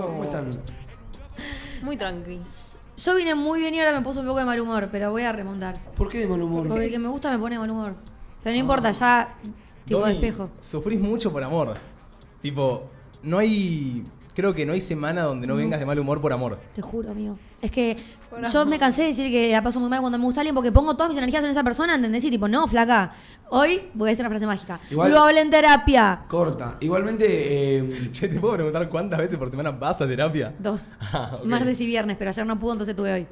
chicos, ¿cómo están? Muy tranqui. Yo vine muy bien y ahora me puse un poco de mal humor, pero voy a remontar. ¿Por qué de mal humor? Porque el que me gusta me pone de mal humor. Pero no importa, ya tipo Domi, despejo. Sufrís mucho por amor. Tipo, no hay. Creo que no hay semana donde no vengas de mal humor por amor. Te juro, amigo. Es que Por yo amor. me cansé de decir que la paso muy mal cuando me gusta alguien porque pongo todas mis energías en esa persona, ¿entendés? Y tipo, no, flaca. Hoy voy a decir una frase mágica. Igual- Lo hablé en terapia. Corta. Igualmente, eh, Che, ¿te puedo preguntar cuántas veces por semana vas a terapia? Dos. Ah, ok. Martes y viernes, pero ayer no pudo, entonces tuve hoy.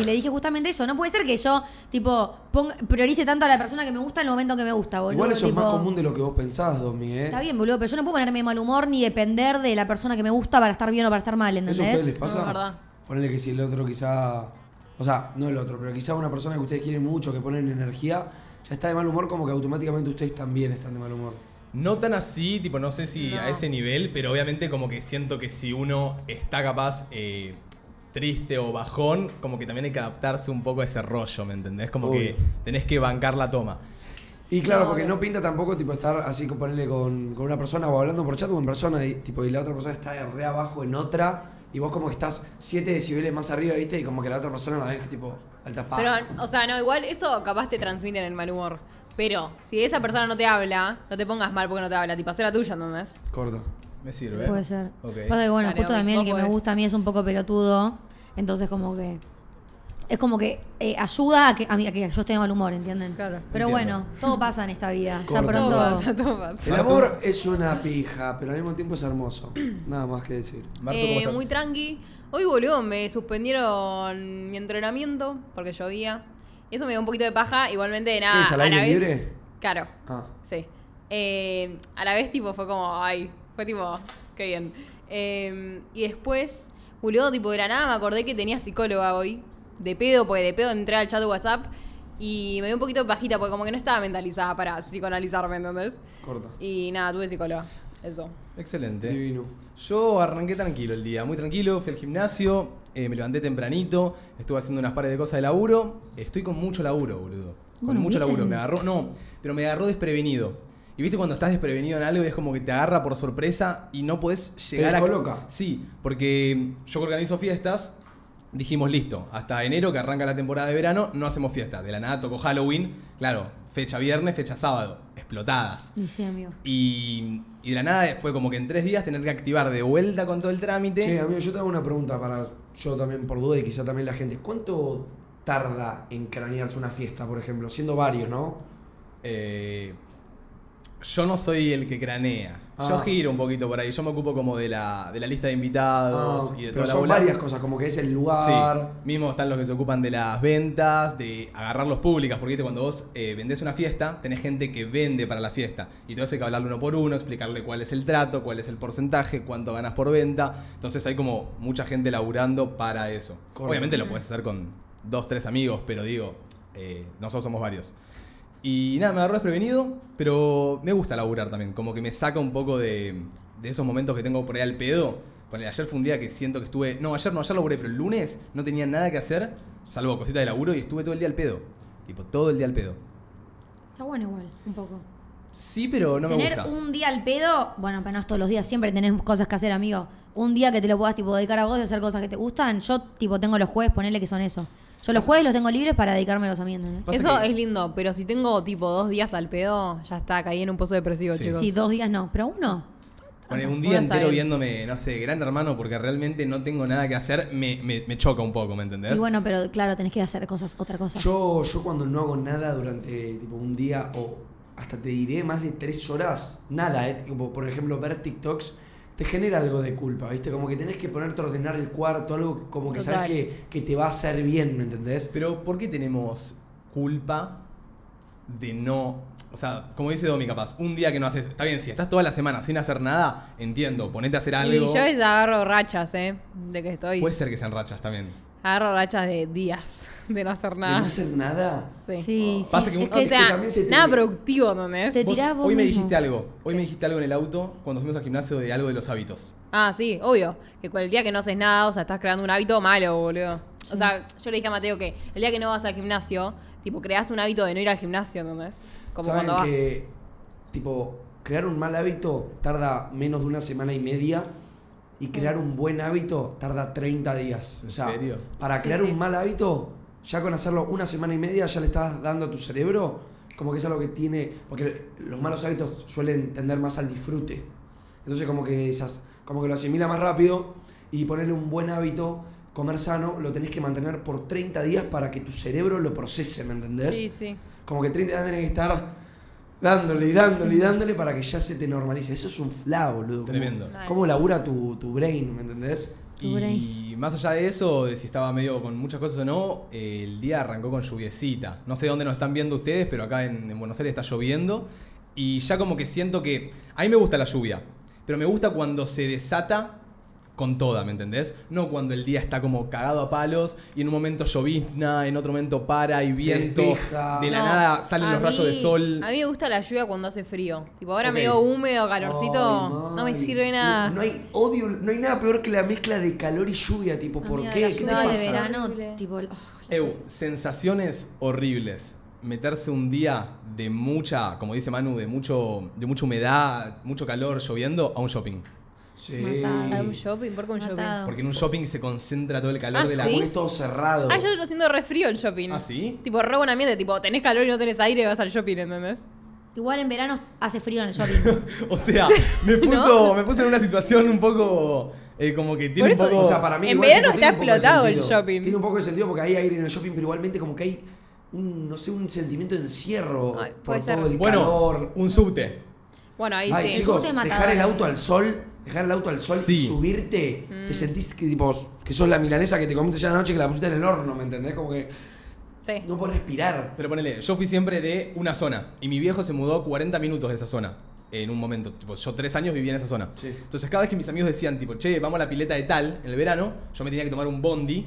Y le dije justamente eso. No puede ser que yo, tipo, ponga- priorice tanto a la persona que me gusta en el momento que me gusta, boludo. igual eso tipo, es más común de lo que vos pensás, Domi, ¿eh? Está bien, boludo, pero yo no puedo ponerme de mal humor ni depender de la persona que me gusta para estar bien o para estar mal, ¿Eso a ¿entendés? ustedes les pasa? No, es verdad. Ponele que si el otro quizá. O sea, no el otro, pero quizá una persona que ustedes quieren mucho, que ponen energía, ya está de mal humor, como que automáticamente ustedes también están de mal humor. No tan así, tipo, no sé si No. a ese nivel, pero obviamente como que siento que si uno está capaz eh, triste o bajón, como que también hay que adaptarse un poco a ese rollo, ¿me entendés? Como que tenés que bancar la toma. Y claro, No, porque no pinta tampoco tipo estar así con ponerle con, con una persona o hablando por chat o en persona y, tipo, y la otra persona está re abajo en otra y vos como que estás 7 decibeles más arriba, ¿viste? Y como que la otra persona la ves que tipo alta paja. Pero, o sea, no, igual eso capaz te transmiten el mal humor. Pero si esa persona no te habla, no te pongas mal porque no te habla. Tipo, hacé la tuya, ¿entendés? Corta. Me sirve. Puede ser. Ok. Pasa que, bueno, Dale, justo también el que me gusta a mí es un poco pelotudo. Entonces, como que. Es como que eh, ayuda a que, a, mí, a que yo esté de mal humor, ¿entienden? Claro. Pero Entiendo. bueno, todo pasa en esta vida. Ya pronto. Todo pasa, todo pasa. El amor es una pija, pero al mismo tiempo es hermoso. Nada más que decir. Marto, Eh, ¿cómo estás? muy tranqui. Hoy, boludo, me suspendieron mi entrenamiento porque llovía. Y eso me dio un poquito de paja. Igualmente, nada. ¿Qué es, al a aire la vez- libre? Claro. Ah. Sí. Eh, a la vez, tipo, fue como, ay, fue tipo, qué bien. Eh, y después, boludo, tipo, de la nada me acordé que tenía psicóloga hoy. De pedo, porque de pedo entré al chat de WhatsApp y me dio un poquito de pajita porque como que no estaba mentalizada para psicoanalizarme, ¿entendés? Corta. Y nada, tuve psicóloga. Eso. Excelente. Divino. Yo arranqué tranquilo el día, muy tranquilo, fui al gimnasio, eh, me levanté tempranito, estuve haciendo unas pares de cosas de laburo. Estoy con mucho laburo, boludo. Con Bueno, mucho bien. laburo. Me agarró, no, pero me agarró desprevenido. Y viste cuando estás desprevenido en algo y es como que te agarra por sorpresa y no podés llegar descoloca. a. Sí, porque yo que organizo fiestas, dijimos listo, hasta enero que arranca la temporada de verano, no hacemos fiesta. De la nada tocó Halloween, claro, fecha viernes, fecha sábado, explotadas. Y sí, amigo. Y, y de la nada fue como que en tres días tener que activar de vuelta con todo el trámite. Che, amigo, yo te hago una pregunta para yo también por duda y quizá también la gente. ¿Cuánto tarda en cranearse una fiesta, por ejemplo? Siendo varios, ¿no? Eh, yo no soy el que cranea. Yo Ah. giro un poquito por ahí. Yo me ocupo como de la, de la lista de invitados Ah, y de pero toda la son bola. varias cosas, como que es el Sí, lugar. mismo están los que se ocupan de las ventas, de agarrar los públicas, porque cuando vos eh, vendés una fiesta, tenés gente que vende para la fiesta. Y eso hay que hablarle uno por uno, explicarle cuál es el trato, cuál es el porcentaje, cuánto ganas por venta. Entonces hay como mucha gente laburando para eso. Correcto. Obviamente lo puedes hacer con dos, tres amigos, pero digo, eh, nosotros somos varios. Y nada, me agarró desprevenido, pero me gusta laburar también. Como que me saca un poco de, de esos momentos que tengo por ahí al pedo. Con el ayer fue un día que siento que estuve. No, ayer no, ayer laburé, pero el lunes no tenía nada que hacer, salvo cositas de laburo, y estuve todo el día al pedo. Tipo, todo el día al pedo. Está bueno igual, un poco. Sí, pero no me Tener gusta. un día al pedo, bueno, pero no es todos los días, siempre tenés cosas que hacer, amigo. Un día que te lo puedas tipo dedicar a vos y hacer cosas que te gustan. Yo tipo tengo los jueves, ponele que son eso. Yo los jueves los tengo libres para dedicármelos a mí, ¿entendés? Pasa Eso que- es lindo, pero si tengo tipo dos días al pedo, ya está, caí en un pozo depresivo, Sí. chicos. Sí, dos días no, pero uno. Poner un día está entero bien. viéndome, no sé, gran hermano, porque realmente no tengo nada que hacer, me, me- me choca un poco, ¿me entendés? Y bueno, pero claro, tenés que hacer cosas, otra cosa. Yo, yo cuando no hago nada durante tipo un día o hasta te diré más de tres horas, nada, ¿eh? Tipo, por ejemplo, ver TikToks te genera algo de culpa, ¿viste? Como que tenés que ponerte a ordenar el cuarto, algo como que Total. sabes que, que te va a hacer bien, ¿me entendés? Pero ¿por qué tenemos culpa de no... O sea, como dice Domi, capaz, un día que no haces... Está bien, si estás toda la semana sin hacer nada, entiendo, ponete a hacer algo. Y yo agarro rachas, ¿eh? De que estoy. Puede ser que sean rachas también. Agarro rachas de días de no hacer De nada. no hacer nada. Sí. Sí, Pasa sí. que es un- O que Es que también se te- nada productivo, ¿no es? Te Vos- vos hoy me dijiste algo, hoy me dijiste algo en el auto cuando fuimos al gimnasio de algo de los hábitos. Ah, sí, obvio. Que el día que no haces nada, o sea, estás creando un hábito malo, boludo. O sea, yo le dije a Mateo que el día que no vas al gimnasio, tipo, creas un hábito de no ir al gimnasio, ¿entendés? Como Saben cuando vas. que, tipo, crear un mal hábito tarda menos de una semana y media y crear un buen hábito tarda 30 días. ¿En o sea, serio? para Sí, crear sí. un mal hábito, ya con hacerlo una semana y media ya le estás dando a tu cerebro como que es algo que tiene, porque los malos hábitos suelen tender más al disfrute. Entonces como que esas, como que lo asimila más rápido y ponerle un buen hábito, comer sano, lo tenés que mantener por 30 días para que tu cerebro lo procese, ¿me entendés? Sí, sí. Como que 30 días tenés que estar dándole y dándole y dándole para que ya se te normalice. Eso es un fla, boludo. Como- Tremendo. Mal. ¿Cómo labura tu, tu brain, ¿me entendés? Y más allá de eso, de si estaba medio con muchas cosas o no, el día arrancó con lluviecita. No sé dónde nos están viendo ustedes, pero acá en Buenos Aires está lloviendo. Y ya como que siento que... A mí me gusta la lluvia, pero me gusta cuando se desata con toda, ¿me entendés? No cuando el día está como cagado a palos y en un momento llovizna, en otro momento para y viento. De la No, nada salen los rayos de sol. A mí me gusta la lluvia cuando hace frío. Tipo, ahora Ok. medio húmedo, calorcito, Ay, no me sirve nada. No, no hay odio, no hay nada peor que la mezcla de calor y lluvia, tipo, ¿por Amiga, qué? la ¿Qué te lluvia de pasa? verano, tipo, oh, lluvia. sensaciones horribles. Meterse un día de mucha, como dice Manu, de mucho, de mucha humedad, mucho calor, lloviendo, a un shopping. Sí. Matado. ¿A un shopping? ¿Por qué un shopping? Matado. Porque en un shopping se concentra todo el calor Ah, de la ¿sí? Porque es todo cerrado. Ah, yo lo siento re frío el shopping. ¿Ah, sí? Tipo, re buen ambiente. Tipo, tenés calor y no tenés aire, vas al shopping, ¿entendés? Igual en verano hace frío en el shopping. O sea, me puso, me puso en una situación un poco eh, como que tiene Por un eso- poco. O sea, para mí En igual, verano tipo, tiene está un poco de explotado el sentido. shopping. Tiene un poco de sentido porque hay aire en el shopping, pero igualmente como que hay un, no sé, un sentimiento de encierro Ay, por puede ser. todo el bueno, calor. un subte. Bueno, ahí Ay, sí. chicos, subte matador. dejar el auto al sol, dejar el auto al sol y subirte, Mm. te sentís que tipo que sos la milanesa que te comiste ya la noche que la pusiste en el horno, ¿me entendés? Como que Sí. no podés respirar. Pero ponele, yo fui siempre de una zona y mi viejo se mudó 40 minutos de esa zona en un momento. Tipo, yo tres años vivía en esa zona. Sí. Entonces cada vez que mis amigos decían, tipo, che, vamos a la pileta de tal en el verano, yo me tenía que tomar un bondi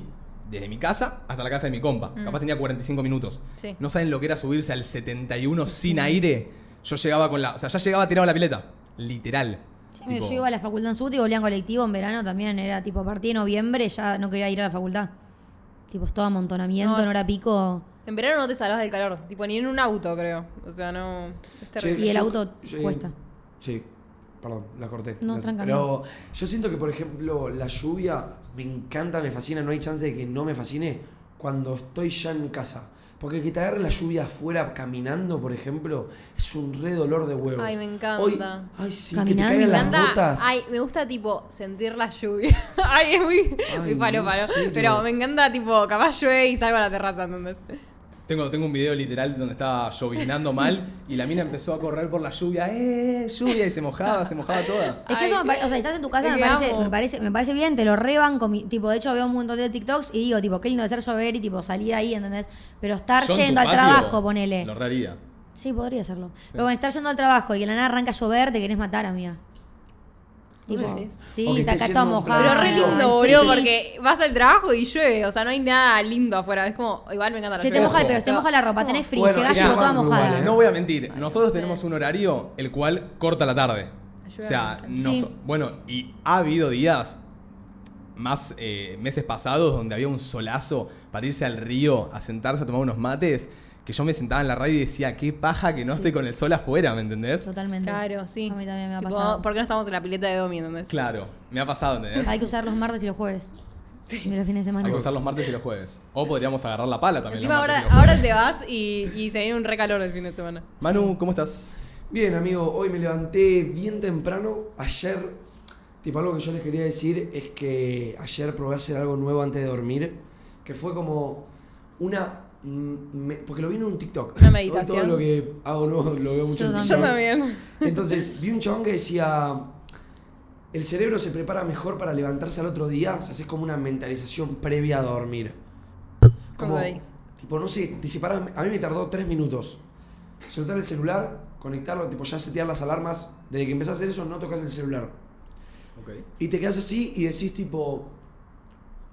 desde mi casa hasta la casa de mi compa. Mm. Capaz tenía 45 minutos. Sí. No saben lo que era subirse al 71 sin aire. Yo llegaba con la. O sea, ya llegaba tirado a la pileta. Literal. Sí, Tipo, Yo iba a la facultad en Subte y volvía en colectivo en verano también. Era tipo a partir de noviembre ya no quería ir a la facultad. Tipo, es todo amontonamiento, No. en hora pico. En verano no te salvas del calor. Tipo, ni en un auto, creo. O sea, no. Es terrible. Y el yo- auto yo- cuesta. Sí, perdón, la corté. No, Las- tranca, Pero yo siento que, por ejemplo, la lluvia me encanta, me fascina, no hay chance de que no me fascine cuando estoy ya en casa. Porque que te agarre la lluvia afuera caminando, por ejemplo, es un re dolor de huevos. Ay, me encanta. Hoy- ay, sí, Caminando. que te Me caigan las encanta. gotas. Ay, me gusta, tipo, sentir la lluvia. Ay, es muy, muy no, palo, palo. Pero me encanta, tipo, capaz llueve y salgo a la terraza, ¿entendés? Tengo, tengo un video literal donde estaba lloviznando mal y la mina empezó a correr por la lluvia. ¡Eh! Lluvia y se mojaba, se mojaba toda. Es que Ay, eso me parece, o sea, estás en tu casa, me parece, me parece, me parece bien, te lo reban con mi, tipo, de hecho veo un montón de TikToks y digo, tipo, qué lindo de ser llover y tipo salir ahí, ¿entendés? Pero estar Yo yendo al patio trabajo, ponele. Lo reharía. Sí, podría hacerlo. Pero bueno, estar yendo al trabajo y que la nada arranca a llover, te querés matar, amiga. Sí, que está un mojada. Pero re lindo, no, boludo, porque vas al trabajo y llueve. O sea, no hay nada lindo afuera. Es como, igual me encanta la Se te moja, pero se te moja la ropa, tenés frío, Bueno, llegás tipo toda mojada. No voy a mentir, nosotros no tenemos un horario el cual corta la tarde. O sea, Sí. nos- bueno, y ha habido días, más eh, meses pasados, donde había un solazo para irse al río a sentarse a tomar unos mates, que yo me sentaba en la radio y decía, qué paja que no Sí. esté con el sol afuera, ¿me entendés? Totalmente. Claro, sí. A mí también me ha Tipo, pasado. ¿Por qué no estamos en la pileta de Domi, entendés? Claro, me ha pasado, ¿entendés? Hay que usar los martes y los jueves. Sí. De los fines de semana. Hay que usar los martes y los jueves. O podríamos agarrar la pala también. Encima los ahora, martes y los ahora te vas y, y se viene un recalor el fin de semana. Manu, ¿cómo estás? Bien, amigo, hoy me levanté bien temprano. Ayer, tipo, algo que yo les quería decir es que ayer probé a hacer algo nuevo antes de dormir, que fue como una. Mm, me- porque lo vi en un TikTok. Una Hoy meditación. Todo lo que hago nuevo lo veo mucho Yo en también. TikTok. Yo también. Entonces, vi un chabón que decía. El cerebro se prepara mejor para levantarse al otro día, o sea, haces como una mentalización previa a dormir. Como, tipo, no sé, te separas, a mí me tardó tres minutos. Soltar el celular, conectarlo, tipo, ya setear las alarmas. Desde que empezás a hacer eso, no tocas el celular. Y te quedas así y decís, tipo,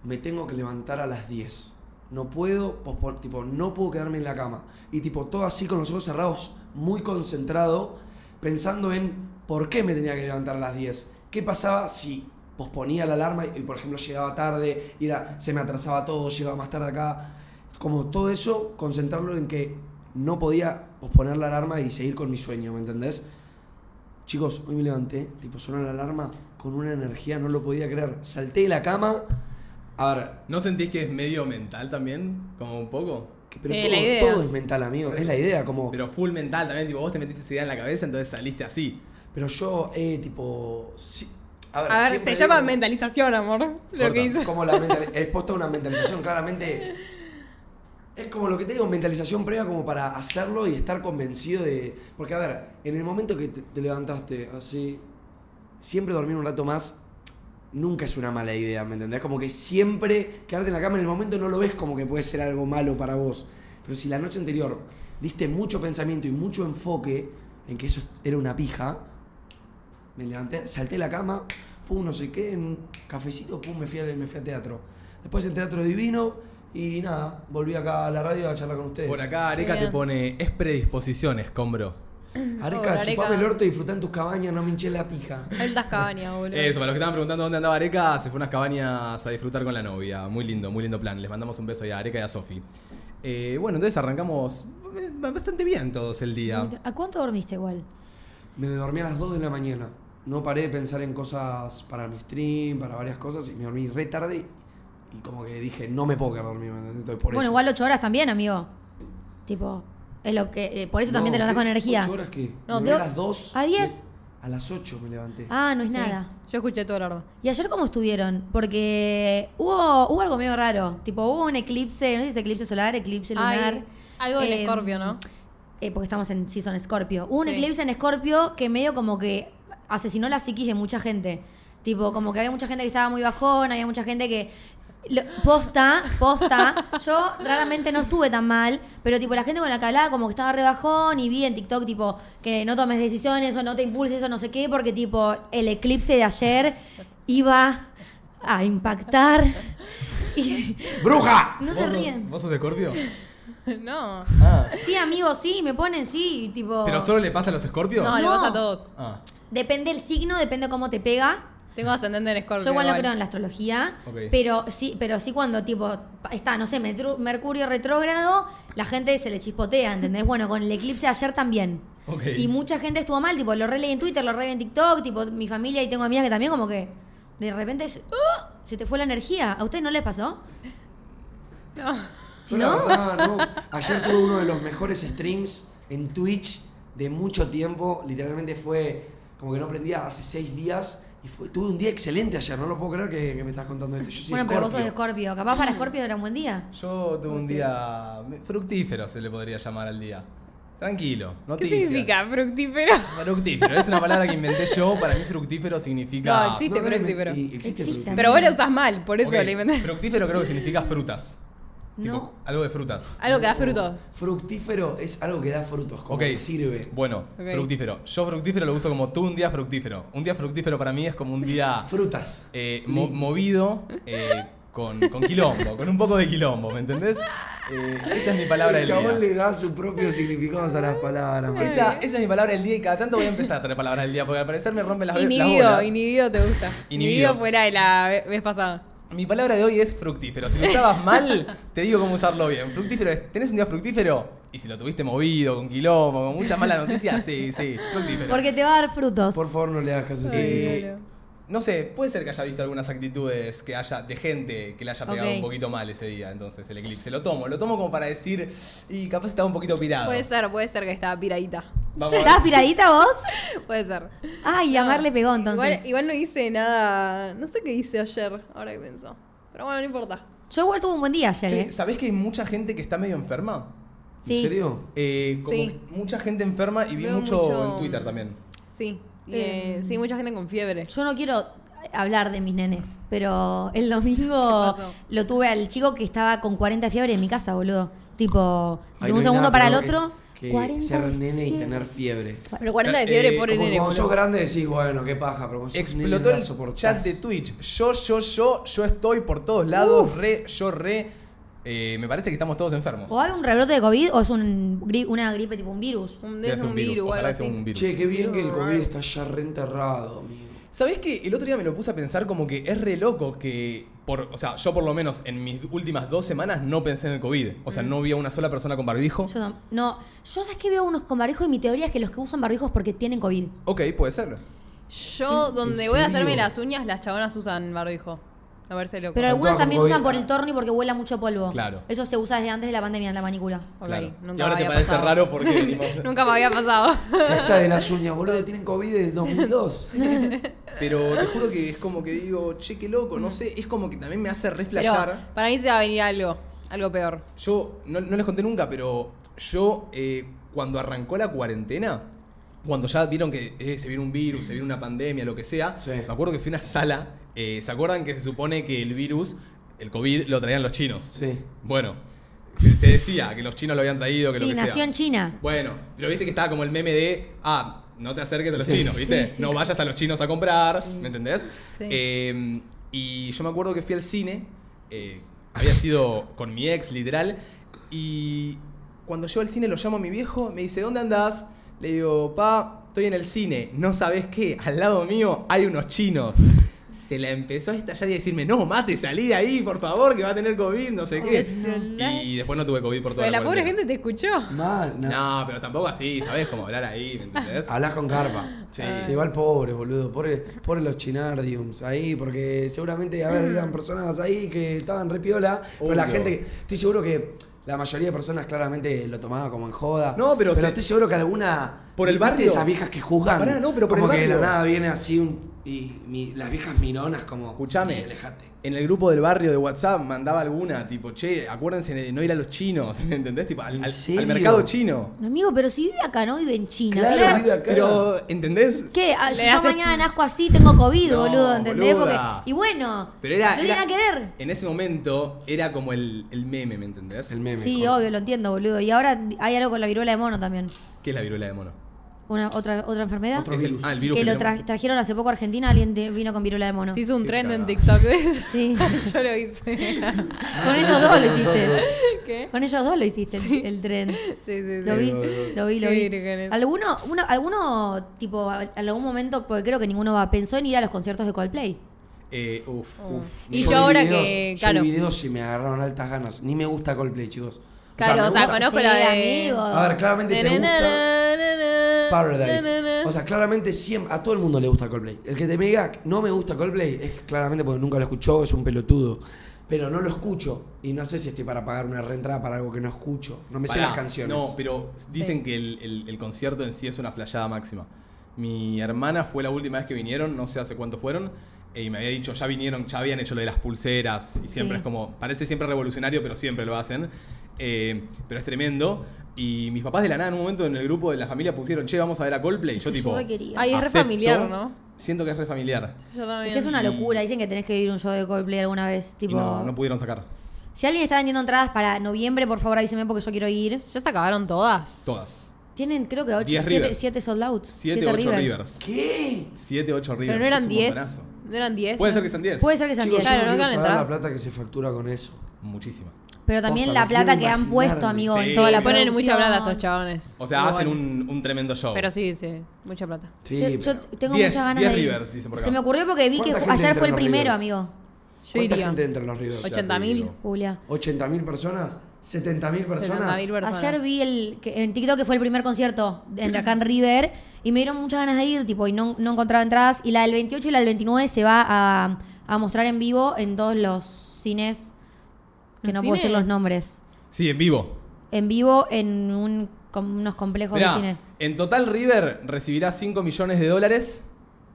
me tengo que levantar a las 10. No puedo, pospon- tipo, no puedo quedarme en la cama. Y tipo, todo así con los ojos cerrados, muy concentrado, pensando en por qué me tenía que levantar a las 10. ¿Qué pasaba si posponía la alarma y, por ejemplo, llegaba tarde, y era, se me atrasaba todo, llegaba más tarde acá? Como todo eso, concentrarlo en que no podía posponer la alarma y seguir con mi sueño, ¿me entendés? Chicos, hoy me levanté, tipo, sonó la alarma con una energía, no lo podía creer. Salté de la cama. A ver, ¿No sentís que es medio mental también? Como un poco. que- pero Eh, todo, la idea. todo es mental, amigo. Es la idea, como. Pero full mental también, tipo, vos te metiste esa idea en la cabeza, entonces saliste así. Pero yo, eh, tipo. sí- a ver, A ver, se llama digo- mentalización, amor. Lo que hizo. Como la mental, es posta una mentalización, claramente. Es como lo que te digo, mentalización previa como para hacerlo y estar convencido de. Porque a ver, en el momento que te, te levantaste así, siempre dormir un rato más nunca es una mala idea, ¿me entendés? Como que siempre quedarte en la cama en el momento no lo ves como que puede ser algo malo para vos. Pero si la noche anterior diste mucho pensamiento y mucho enfoque en que eso era una pija, me levanté, salté de la cama, pum, no sé qué, en un cafecito, pum, me fui, al, me fui a teatro. Después en Teatro Divino y nada, volví acá a la radio a charlar con ustedes. Por acá Areca te pone, es predisposición, escombro. Areca, Areca. chupame el orto y disfrutá en tus cabañas, no me hinché la pija. Altas cabañas, boludo. Eso, para los que estaban preguntando dónde andaba Areca, se fue a unas cabañas a disfrutar con la novia. Muy lindo, muy lindo plan. Les mandamos un beso ahí a Areca y a Sofi. Eh, bueno, entonces arrancamos eh, bastante bien todos el día. ¿A cuánto dormiste igual? Me dormí a las 2 de la mañana. No paré de pensar en cosas para mi stream, para varias cosas, y me dormí re tarde y como que dije, no me puedo quedar dormido, ¿me entendés? Entonces, por bueno, eso. igual ocho horas también, amigo. Tipo, es lo que. eh, por eso también te con ¿qué? energía. ¿Ocho horas qué? No, me te- dormí a las 2. ¿A 10? A las 8 me levanté. Ah, no es Sí. nada. Yo escuché todo largo. ¿Y ayer cómo estuvieron? Porque hubo, hubo algo medio raro. Tipo, hubo un eclipse, no sé si es eclipse solar, eclipse lunar. Ay, algo del Eh, Escorpio, ¿no? eh, porque estamos en Season Scorpio. Hubo un Sí. eclipse en Scorpio que medio como que asesinó la psiquis de mucha gente. Tipo, como que había mucha gente que estaba muy bajón, había mucha gente que. Lo- posta, posta. Yo raramente no estuve tan mal, pero tipo la gente con la que hablaba como que estaba re bajón y vi en TikTok tipo que no tomes decisiones o no te impulses o no sé qué, porque tipo el eclipse de ayer iba a impactar. Y, ¡Bruja! no ¿Vos se sos- ríen. ¿Vos sos de Scorpio? no. Ah. Sí, amigo, sí, me ponen sí, tipo. ¿Pero solo le pasa a los Scorpios? No, le No. pasa a todos. Ah, Depende el signo, depende cómo te pega. Tengo ascendente en Escorpio. Yo igual no creo en la astrología, pero sí, pero sí cuando tipo está, no sé, Mercurio retrógrado, la gente se le chispotea, ¿entendés? Bueno, con el eclipse de ayer también. Y mucha gente estuvo mal, tipo, lo releí en Twitter, lo releí en TikTok, tipo, mi familia y tengo amigas que también como que de repente es- ¡ah! se te fue la energía. ¿A ustedes no les pasó? No. Yo la verdad, no. Ayer tuve uno de los mejores streams en Twitch de mucho tiempo. Literalmente fue como que no prendía hace seis días. Y fue, tuve un día excelente ayer. No lo puedo creer que, que me estás contando esto. Yo soy bueno, pero vos sos de Scorpio. Capaz para Scorpio era un buen día. yo tuve un día fructífero, se le podría llamar al día. Tranquilo, ¿Qué significa fructífero? Fructífero, es una palabra que inventé yo. Para mí fructífero significa... No, existe No, no, fructífero. existe Existe. fructífero. Pero vos la usás mal, por eso Ok, la inventé. Fructífero creo que significa frutas. Tipo, No. algo de frutas. Algo que da frutos. Fructífero es algo que da frutos, como Ok. que sirve. Bueno, fructífero. Yo fructífero lo uso como tú un día fructífero. Un día fructífero para mí es como un día Frutas. eh, mo- movido eh, con, con quilombo, con un poco de quilombo, ¿me entendés? Eh, esa es mi palabra El del chabón día. le da su propio significado a las palabras. Esa, esa es mi palabra del día y cada tanto voy a empezar a traer palabras del día porque al parecer me rompen las, las Inhibido, bolas. inhibido te gusta. Inhibido. Inhibido fuera de la ve- vez pasada. Mi palabra de hoy es fructífero. Si lo usabas mal, te digo cómo usarlo bien. Fructífero es, ¿tenés un día fructífero? Y si lo tuviste movido, con quilombo, con muchas malas noticias, sí, sí, fructífero. Porque te va a dar frutos. Por favor, no le hagas este Eh, Claro. No sé, puede ser que haya visto algunas actitudes que haya de gente que le haya pegado un poquito mal ese día, entonces el eclipse. Lo tomo, lo tomo como para decir, y capaz estaba un poquito pirado. Puede ser, puede ser que estaba piradita. Vamos. ¿Estás piradita vos? Puede ser. Ay, a Mar le pegó entonces. Igual, igual no hice nada. No sé qué hice ayer, ahora que pienso. Pero bueno, no importa. Yo igual tuve un buen día ayer, Che, ¿eh? ¿sabés que hay mucha gente que está medio enferma? Sí. ¿En serio? Eh, como Sí. mucha gente enferma y vi mucho- en Twitter también. Sí. Y, eh, sí, mucha gente con fiebre. Yo no quiero hablar de mis nenes, pero el ¿Qué domingo lo tuve al chico que estaba con 40 de fiebre en mi casa, boludo. Tipo, Ay, de un segundo nada para el otro. Que, 40 ser nene y tener fiebre. Pero 40 de Eh, fiebre, pobre Como nene. cuando sos grande decís, bueno, qué paja, pero nene Explotó la el chat de Twitch. Yo, yo, yo, yo estoy por todos lados, re, yo, re. Eh, me parece que estamos todos enfermos. ¿O hay un rebrote de COVID o es un, gri- una gripe tipo un virus? Un, es un virus ojalá sea un virus. Che, qué bien que el COVID está ya reenterrado, amigo. ¿Sabés que el otro día me lo puse a pensar como que es re loco que por, o sea, yo por lo menos en mis últimas dos semanas no pensé en el COVID. O sea, no vi a una sola persona con barbijo. Yo no, no, yo sabes que veo unos con barbijo y mi teoría es que los que usan barbijo es porque tienen COVID. Ok, puede ser. Yo, donde ¿en voy a hacerme las uñas, las chabonas usan barbijo. A ver si loco. Pero algunos también usan por el torno y porque huela mucho polvo. Claro. Eso se usa desde antes de la pandemia en la manicura. Ok, Claro. nunca y ahora me te había parece pasado. raro porque venimos- Nunca me había pasado. Esta de las uñas, boludo, tienen COVID desde 2002. Pero te juro que es como que digo, che, qué loco, no sé, es como que también me hace Pero reflashar. para mí se va a venir algo. Algo peor. Yo, no, no les conté nunca, pero yo, eh, cuando arrancó la cuarentena, cuando ya vieron que eh, se viene un virus, se viene una pandemia, lo que sea, Sí. me acuerdo que fui a una sala, eh, ¿se acuerdan que se supone que el virus, el COVID, lo traían los chinos? Sí. Bueno, se decía que los chinos lo habían traído, que Sí, lo que nació sea. en China. Bueno, pero viste que estaba como el meme de, ah, no te acerques a los Sí. chinos, ¿viste? Sí, sí, no sí. vayas a los chinos a comprar, ¿me entendés? Sí. Eh, y yo me acuerdo que fui al cine, eh, había sido con mi ex, literal, y cuando llego al cine lo llamo a mi viejo, me dice, ¿dónde andás? Le digo, pa, estoy en el cine, ¿no sabes qué? Al lado mío hay unos chinos. Se la empezó a estallar y a decirme, no, mate, salí de ahí, por favor, que va a tener COVID, no sé qué. Y después no tuve COVID por toda Pero la pobre cuarentena. gente te escuchó. Mal, no. No, pero tampoco así, ¿sabes? Cómo hablar ahí, ¿me entendés? Hablas con carpa. Sí. Igual pobre, boludo. Pobre, pobre los chinardiums ahí, porque seguramente, a ver, eran personas ahí que estaban re piola, pero la gente, estoy seguro que la mayoría de personas claramente lo tomaba como en joda. No, pero se- estoy seguro que alguna. Por el ¿viste barrio. esas viejas que juzgan. Pará, no, pero por como el que de la nada viene así un. Y mi- las viejas mironas como. Escuchame. "Eh, alejate. En el grupo del barrio de WhatsApp mandaba alguna, tipo, che, acuérdense de no ir a los chinos, ¿me entendés? Tipo, al, ¿En al- serio? al mercado chino. Amigo, pero si vive acá, no vive en China. Claro, Claro. vive acá. Pero, ¿entendés? ¿Qué? Ah, si yo mañana nazco así, tengo COVID, No, boludo, ¿entendés? Porque, y bueno, Pero era. no tiene era- nada que ver. En ese momento era como el, el meme, ¿me entendés? El meme. Sí, con- obvio, lo entiendo, boludo. Y ahora hay algo con la viruela de mono también. ¿Qué es la viruela de mono? Una, otra, otra enfermedad. Otro virus. ah, el virus que lo tra- trajeron hace poco a Argentina, alguien vino con viruela de mono. Se hizo un Qué trend en. TikTok. ¿ves? Sí. Yo lo hice. Con ellos dos lo hiciste. ¿Qué? Con ellos dos lo hiciste el- el, tren. Sí, sí, sí. Lo vi, lo vi, lo Qué vi. vírgenes. ¿Alguno, uno- alguno, tipo, en algún momento, porque creo que ninguno va, pensó en ir a los conciertos de Coldplay? Eh, uf, Oh. uf. Y Yo vi ahora videos- que, yo claro. vi videos y me agarraron altas ganas. Ni me gusta Coldplay, chicos. Claro, o sea, conozco Sí, la de. A ver, claramente te gusta Paradise. O sea, claramente siempre, a todo el mundo le gusta Coldplay. El que te me diga no me gusta Coldplay es claramente porque nunca lo escuchó, es un pelotudo. Pero no lo escucho. Y no sé si estoy para pagar una reentrada para algo que no escucho. No me sé Pará, las canciones. No, pero dicen que el, el- el concierto en sí es una flayada máxima. Mi hermana fue la última vez que vinieron, no sé hace cuánto fueron, y me había dicho, ya vinieron, ya habían hecho lo de las pulseras, y siempre Sí. es como, parece siempre revolucionario, pero siempre lo hacen. Eh, pero es tremendo. Y mis papás de la nada en un momento en el grupo de la familia pusieron, che, vamos a ver a Coldplay. Y yo Yo tipo... Ay, es re familiar, ¿no? Siento que es re familiar. Yo también. Es que es una locura. Dicen que tenés que ir a un show de Coldplay alguna vez. Y Tipo, no, no pudieron sacar. si alguien está vendiendo entradas para noviembre, por favor avíseme porque yo quiero ir. ¿Ya se acabaron todas? Todas. Tienen creo que 8, Diez 7, Rivers. sold out. 7, 8 rivers. ¿Qué? 7, 8 rivers. Pero no eran un 10. montonazo. No eran 10. Puede ¿no? ser que sean 10. Puede ser que sean Chicos, 10. yo Claro, no saber la plata que se factura con eso. Muchísima. Pero también Posta, la plata que han puesto, amigo, Sí. en toda la Ponen mucha plata esos chabones. O sea, Pero hacen bueno. un, un tremendo show. Pero sí, sí. Mucha plata. Sí, yo, yo tengo 10, muchas ganas 10 de ir. Rivers, dicen por acá. Se me ocurrió porque vi que ¿Cuánta gente ayer fue el primero, Rivers? amigo. Yo ¿Cuánta iría. gente entra en los Rivers? Ya te 80.000. digo. Julia. ¿80.000 personas? ¿70.000 personas? 70.000 personas. Ayer vi el que en TikTok que fue el primer concierto en acá en River y me dieron muchas ganas de ir, tipo, y no, no encontraba entradas. Y la del 28 y la del 29 se va a, a mostrar en vivo en todos los cines, que ¿En no puedo decir los nombres. Sí, en vivo. En vivo en un, con unos complejos Mirá, de cine. en total River recibirá 5 millones de dólares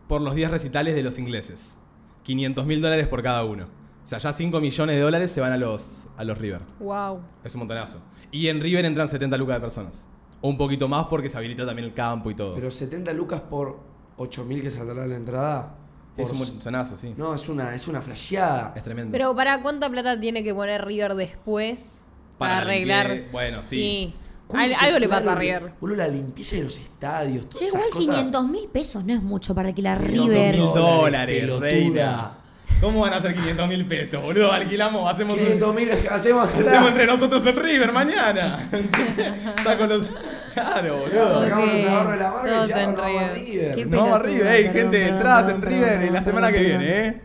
por los 10 recitales de los ingleses. 500 mil dólares por cada uno. O sea, ya 5 millones de dólares se van a los, a los River. Wow. Es un montonazo. Y en River entran 70 lucas de personas. O un poquito más porque se habilita también el campo y todo. Pero 70 lucas por 8.000 que saldrá la entrada. es un montonazo, sí. No, es una, es una flasheada. Es tremendo. Pero ¿para cuánta plata tiene que poner River después para, Para arreglar? limpiar- bueno, sí. ¿Cómo Al- se- algo le pasa a River. Boludo, la limpieza de los estadios, todas Che, igual cosas. 500 mil pesos no es mucho para alquilar River. mil dólares, dólares, pelotuda. reina. ¿Cómo van a ser 500 mil pesos, boludo? Alquilamos, hacemos un- 500.000 hacemos, Hacemos entre nosotros en River mañana. Saco los. Claro, boludo. Sacamos los ahorros de la marca y ya en nos vamos a River. No, vamos a River, ey, gente, perdón, en River en la semana que viene, eh.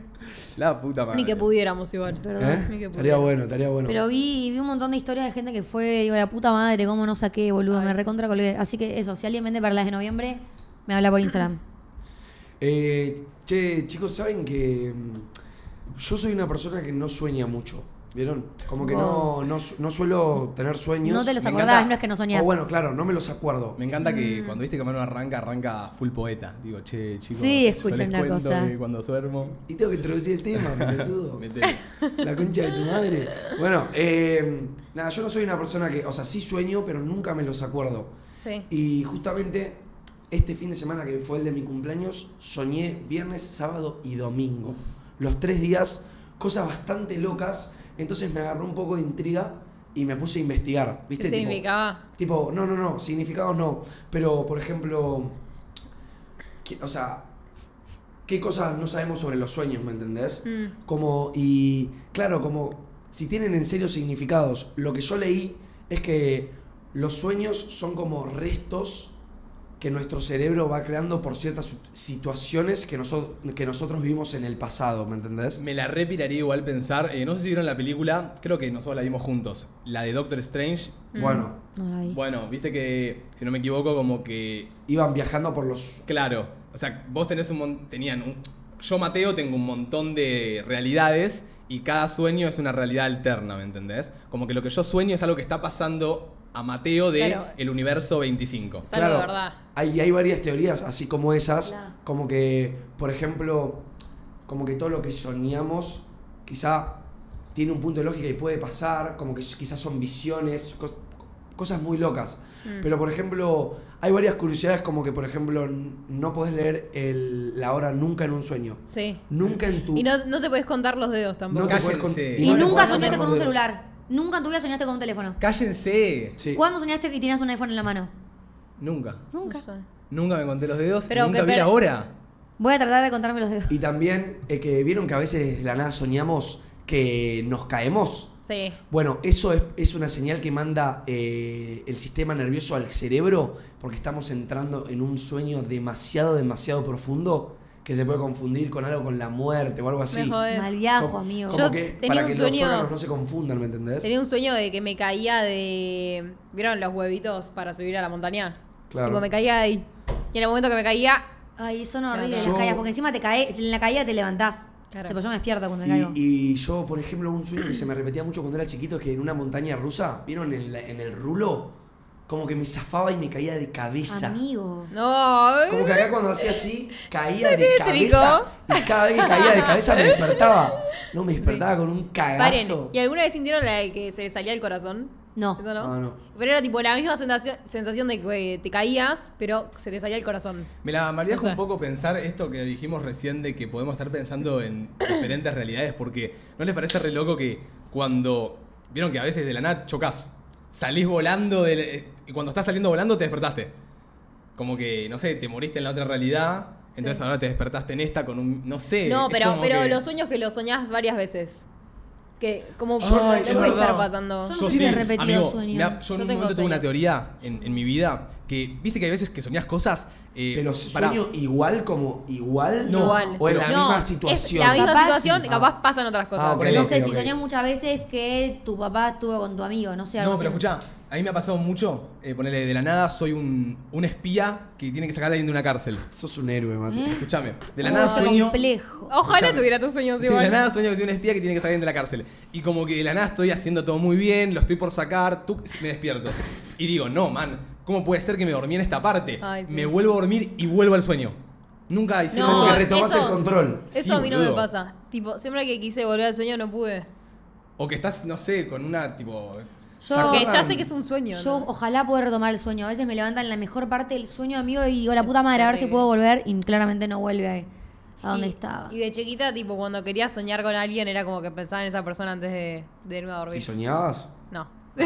La puta madre. Ni que pudiéramos igual. Perdón. ¿Eh? Ni que Estaría bueno, estaría bueno. Pero vi, vi un montón de historias de gente que fue, digo, la puta madre, cómo no saqué, boludo, Ay. me recontra colgué. Así que eso, si alguien vende para las de noviembre, me habla por Instagram. Eh, che, chicos, ¿saben que mm, yo soy una persona que no sueña mucho? ¿Vieron? Como que no, no, no suelo tener sueños. No te los Me acordás, encanta- no es que no soñás. O bueno, claro, no me los acuerdo. Me encanta que Mm. cuando viste que Manu arranca, arranca full poeta. Digo, che, chicos. Sí, yo escuchen una cuento cosa. que cuando duermo. Y tengo que introducir el tema, pelotudo. La concha de tu madre. Bueno, eh, nada, yo no soy una persona que, o sea, sí sueño, pero nunca me los acuerdo. Sí. Y justamente este fin de semana que fue el de mi cumpleaños, soñé viernes, sábado y domingo. Los tres días, cosas bastante locas. Entonces me agarró un poco de intriga y me puse a investigar. ¿Viste? ¿Qué Tipo- significaba? Tipo, no, no, no, significados no. Pero, por ejemplo, ¿qué- o sea, ¿qué cosas no sabemos sobre los sueños, me entendés? Mm. Como, y claro, como si tienen en serio significados. Lo que yo leí es que los sueños son como restos que nuestro cerebro va creando por ciertas situaciones que, noso- que nosotros vimos en el pasado, ¿me entendés? Me la repiraría igual pensar. eh, no sé si vieron la película, creo que nosotros la vimos juntos. La de Doctor Strange. Bueno, No la vi. Bueno, viste que, si no me equivoco, como que. iban viajando por los... Claro. O sea, vos tenés un mon- Tenían un. Yo, Mateo, tengo un montón de realidades y cada sueño es una realidad alterna, ¿me entendés? Como que lo que yo sueño es algo que está pasando a Mateo de Claro. el universo 25. Es algo de verdad. Hay, hay varias teorías, así como esas, Claro. como que, por ejemplo, como que todo lo que soñamos quizá tiene un punto de lógica y puede pasar, como que quizás son visiones, cos- cosas muy locas. Mm. Pero, por ejemplo, hay varias curiosidades como que, por ejemplo, no podés leer el- la hora nunca en un sueño. Sí. Nunca en tu... Y no, no te puedes contar los dedos tampoco. no te podés con- Cállense. Y, no nunca podés soñaste con un dedos. celular. Nunca en tu vida soñaste con un teléfono. ¡Cállense! Sí. ¿Cuándo soñaste que tenías un iPhone en la mano? Nunca. Nunca. No sé. Nunca me conté los dedos. Pero nunca que- vi la pero- hora. Voy a tratar de contarme los dedos. Y también eh, que vieron que a veces de la nada soñamos que nos caemos. Sí. Bueno, eso es, es una señal que manda eh, el sistema nervioso al cerebro porque estamos entrando en un sueño demasiado, demasiado profundo que se puede confundir con algo con la muerte o algo así. Mal viajo, Como- amigo. Como Yo que tenía para un que sueño- los órganos no se confundan, ¿me entendés? Tenía un sueño de que me caía de. ¿Vieron los huevitos para subir a la montaña? Claro. Tipo, me caía ahí. Y en el momento que me caía. Ay, son horribles Claro. las caídas, porque encima te caes, en la caída te levantás. Claro. Tipo, yo me despierto cuando me caigo. Y, y yo, por ejemplo, un sueño que se me repetía mucho cuando era chiquito es que en una montaña rusa, ¿vieron en, la- en el rulo? Como que me zafaba y me caía de cabeza. Amigo. No. Como que acá cuando hacía así, caía de cabeza. Y cada vez que caía de cabeza me despertaba. No, me despertaba con un Paren. cagazo. ¿Y alguna vez sintieron la de que se les salía el corazón? No. ¿Eso no? Ah, no. Pero era tipo la misma sensación, sensación de que te caías, pero se te salía el corazón. Me la malviaja No sé. un poco pensar esto que dijimos recién de que podemos estar pensando en diferentes realidades, porque ¿no les parece re loco que cuando. Vieron que a veces de la nada chocas, salís volando del- eh, y cuando estás saliendo volando te despertaste. Como que, no sé, te moriste en la otra realidad, entonces Sí. ahora te despertaste en esta con un. No sé. no, es pero, pero que- los sueños que los soñás varias veces. Que como Yo- no yo puede estar pasando. Yo no Yo sí, he repetido amigo, sueños. mirá, yo en Yo un tengo momento tuve una teoría en, en mi vida que, viste que hay veces que soñás cosas. eh, Pero sueño igual como igual. No. Igual. O en la No, misma es situación. la misma Capaz- situación, Ah. capaz pasan otras cosas. Ah, no sé, si soñás muchas veces que tu papá estuvo con tu amigo, no sé, algo No, pero así. escuchá, a mí me ha pasado mucho, eh, ponerle de la nada, soy un, un espía que tiene que sacar a alguien de una cárcel. Sos un héroe, Mate. Escuchame, de la Oh, nada sueño. complejo. Ojalá Escuchame. tuviera tus sueños De la igual. nada sueño que soy un espía que tiene que sacar a alguien de la cárcel. Y como que de la nada estoy haciendo todo muy bien, lo estoy por sacar, tú, me despierto. Y digo, no, man, ¿cómo puede ser que me dormí en esta parte? Ay, sí. Me vuelvo a dormir y vuelvo al sueño. Nunca hice No, Como eso. que retomás eso- el control. Eso Sí, a mí no me boludo. pasa. Tipo, siempre que quise volver al sueño no pude. O que estás, no sé, con una tipo. Yo, Porque ya sé que es un sueño. yo ¿no? ojalá poder retomar el sueño. A veces me levantan en la mejor parte del sueño, amigo, y digo, la puta madre, a ver si puedo volver. Y claramente no vuelve ahí, a donde y, estaba. Y de chiquita, tipo, cuando quería soñar con alguien, era como que pensaba en esa persona antes de, de irme a ¿Y dormir. soñabas? No.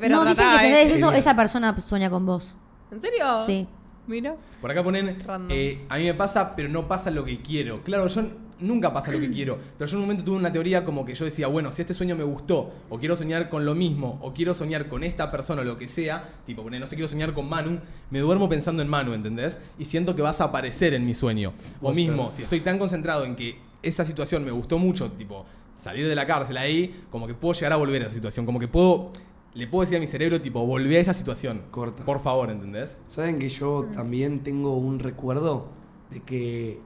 Pero no, dicen que ¿eh? haces eso, esa persona sueña con vos. ¿En serio? Sí. Mira. Por acá ponen, eh, a mí me pasa, pero no pasa lo que quiero. Claro, yo nunca pasa lo que quiero, pero yo en un momento tuve una teoría como que yo decía, bueno, si este sueño me gustó, o quiero soñar con lo mismo, o quiero soñar con esta persona o lo que sea, tipo, poner, no sé, quiero soñar con Manu, me duermo pensando en Manu, ¿entendés? Y siento que vas a aparecer en mi sueño. O mismo, si estoy tan concentrado en que esa situación me gustó mucho, tipo, salir de la cárcel ahí, como que puedo llegar a volver a esa situación, como que puedo, le puedo decir a mi cerebro, tipo, volví a esa situación. Corta. Por favor, ¿entendés? ¿Saben que yo también tengo un recuerdo de que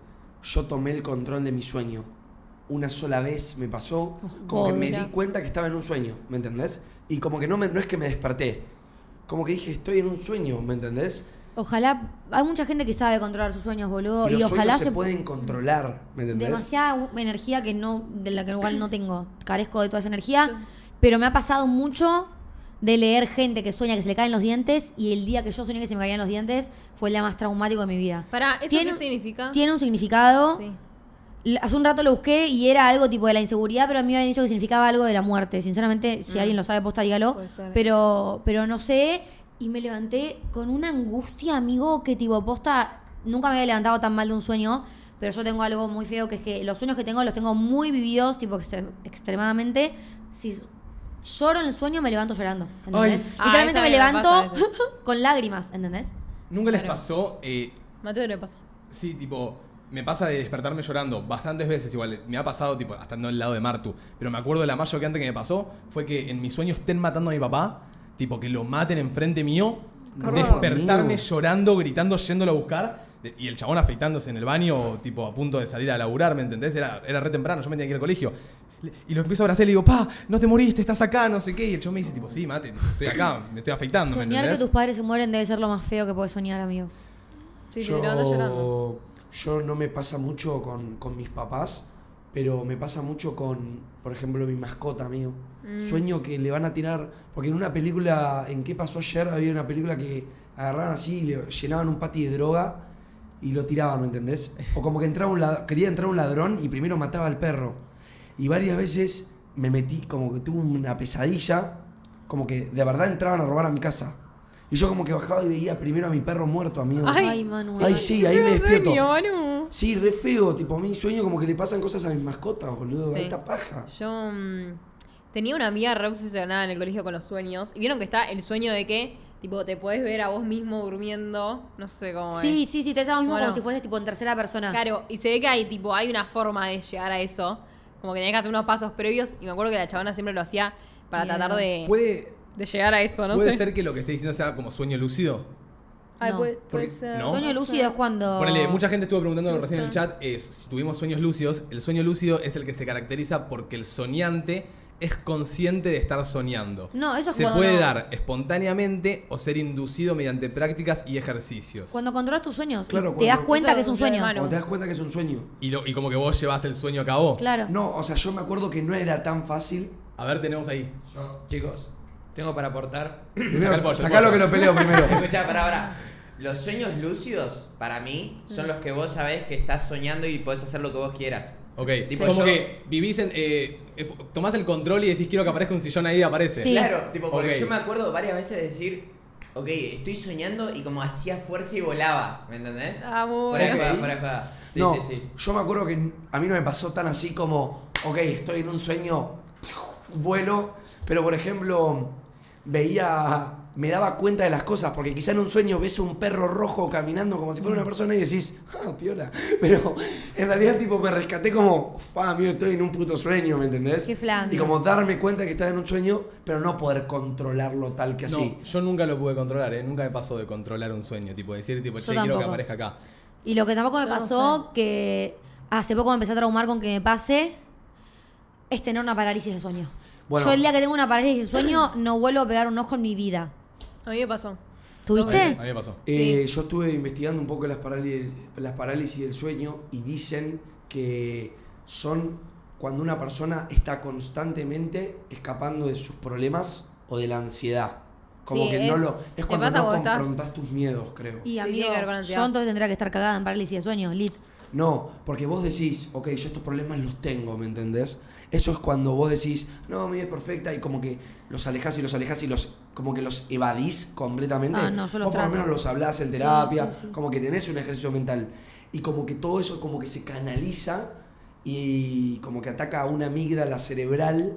yo tomé el control de mi sueño? Una sola vez me pasó, como que me di cuenta que estaba en un sueño, ¿me entendés? Y como que no, me, no es que me desperté, como que dije, estoy en un sueño, ¿me entendés? Ojalá, hay mucha gente que sabe controlar sus sueños, boludo. Y Y, los ojalá sueños se, pueden controlar, ¿me entendés? demasiada energía que no, de la que igual no tengo. Carezco de toda esa energía. Pero me ha pasado mucho de leer gente que sueña que se le caen los dientes y el día que yo soñé que se me caían los dientes fue el día más traumático de mi vida. Para, ¿eso Tiene- qué significa? Tiene un significado. Sí. Hace un rato lo busqué y era algo tipo de la inseguridad, pero a mí me habían dicho que significaba algo de la muerte. Sinceramente, si Mm. alguien lo sabe, posta, dígalo. Puede ser. Pero, pero no sé. Y me levanté con una angustia, amigo, que tipo, posta, nunca me había levantado tan mal de un sueño. Pero yo tengo algo muy feo, que es que los sueños que tengo los tengo muy vividos, tipo, extre- extremadamente. Si lloro en el sueño, me levanto llorando. ¿Entendés? Ah, Literalmente me me pasa levanto veces. con lágrimas, ¿entendés? ¿Nunca les Claro. pasó? eh, Mateo le pasa. Sí, tipo, me pasa de despertarme llorando bastantes veces igual. Me ha pasado, tipo, hasta no al lado de Martu. Pero me acuerdo de la más choqueante que me pasó fue que en mis sueños estén matando a mi papá, tipo, que lo maten enfrente mío, despertarme amigo. llorando, gritando, yéndolo a buscar. de- Y el chabón afeitándose en el baño, tipo, a punto de salir a laburar, ¿me entendés? Era, era re temprano, yo me tenía que ir al colegio. Y lo empiezo a abrazar y le digo, pa, no te moriste, estás acá, no sé qué. Y el chabón me dice, tipo, sí, mate, estoy acá, me estoy afeitando, ¿me Soñar que entendés? tus padres se mueren debe ser lo más feo que puedes soñar, amigo. Sí, te llorando. yo no me pasa mucho con, con mis papás, pero me pasa mucho con, por ejemplo, mi mascota, amigo. Mm. Sueño que le van a tirar, porque en una película, ¿en qué pasó ayer? Había una película que agarraban así y le llenaban un pati de droga y lo tiraban, ¿me entendés? O como que entraba un lad- quería entrar un ladrón y primero mataba al perro. Y varias veces me metí, como que tuve una pesadilla, como que de verdad entraban a robar a mi casa. Y yo como que bajaba y veía primero a mi perro muerto, amigo. Ay, Manu. Ay, sí, ahí me despierto. sueño, Manu. Sí, re feo, tipo, a mí sueño como que le pasan cosas a mis mascotas, boludo, Sí. alta paja. Yo mm, tenía una amiga re obsesionada en el colegio con los sueños. Y vieron que está el sueño de que, tipo, te puedes ver a vos mismo durmiendo. No sé cómo Sí, es. sí, sí, te haces lo mismo Bueno. como si fueses tipo en tercera persona. Claro, y se ve que hay, tipo, hay una forma de llegar a eso. Como que tenés que hacer unos pasos previos. Y me acuerdo que la chabona siempre lo hacía para tratar de, Puede, de llegar a eso, ¿no? puede sé. ser que lo que esté diciendo sea como sueño lúcido. Ay, No. puede, ser. ¿no? Sueño lúcido es cuando. Ponele, mucha gente estuvo preguntando No recién en el chat eh, si tuvimos sueños lúcidos. El sueño lúcido es el que se caracteriza porque el soñante es consciente de estar soñando. No, eso es Se cuando puede no- dar espontáneamente o ser inducido mediante prácticas y ejercicios. Cuando controlas tus sueños Claro, te das cuenta que es un lo sueño. O te das cuenta que es un sueño. Y, lo- y como que vos llevas el sueño a cabo. Claro. No, o sea, yo me acuerdo que no era tan fácil. A ver, tenemos ahí. Chicos, tengo para aportar. Primero, el pollo, el sacalo pollo. que lo peleo primero. Escucha, para ahora. Los sueños lúcidos, para mí, son Mm. los que vos sabés que estás soñando y podés hacer lo que vos quieras. Ok. Tipo, como yo- que vivís en. Eh, eh, tomás el control y decís quiero que aparezca un sillón ahí y aparece. Sí. Claro, tipo, porque yo me acuerdo varias veces de decir, ok, estoy soñando y como hacía fuerza y volaba, ¿me entendés? Ah, muy Fuera de bueno. fuera de joda. Sí, no, sí, sí. yo me acuerdo que a mí no me pasó tan así como, ok, estoy en un sueño, vuelo, pero por ejemplo, veía, me daba cuenta de las cosas, porque quizá en un sueño ves un perro rojo caminando como si fuera una persona y decís, ah, piola. Pero en realidad, tipo, me rescaté como, ah, amigo, estoy en un puto sueño, ¿me entendés? Qué. Y como darme cuenta que estaba en un sueño, pero no poder controlarlo tal que así. No, yo nunca lo pude controlar, ¿eh? Nunca me pasó de controlar un sueño. Tipo, decir, tipo, Yo che, quiero que aparezca acá. Y lo que tampoco me Yo no pasó, que hace poco me empecé a traumar con que me pase, es tener una parálisis de sueño. Bueno. Yo el día que tengo una parálisis de sueño no vuelvo a pegar un ojo en mi vida. A mí me pasó. ¿Tuviste? A mí me pasó. Eh, Yo estuve investigando un poco las parálisis, las parálisis del sueño y dicen que son cuando una persona está constantemente escapando de sus problemas o de la ansiedad. Como Sí, que no es- lo. Es cuando pasa no cuando estás- confrontas tus miedos, creo. Y Sí, amigo, tiene que ver con ansiedad. yo entonces tendría que estar cagada en parálisis de sueño, lit. No, porque vos decís, ok, yo estos problemas los tengo, ¿me entendés? Eso es cuando vos decís, no, mi vida es perfecta y como que los alejás y los alejás y los como que los evadís completamente. Ah, no, yo los vos por lo menos los hablás en terapia, sí, sí. como que tenés un ejercicio mental. Y como que todo eso como que se canaliza y como que ataca a una amígdala cerebral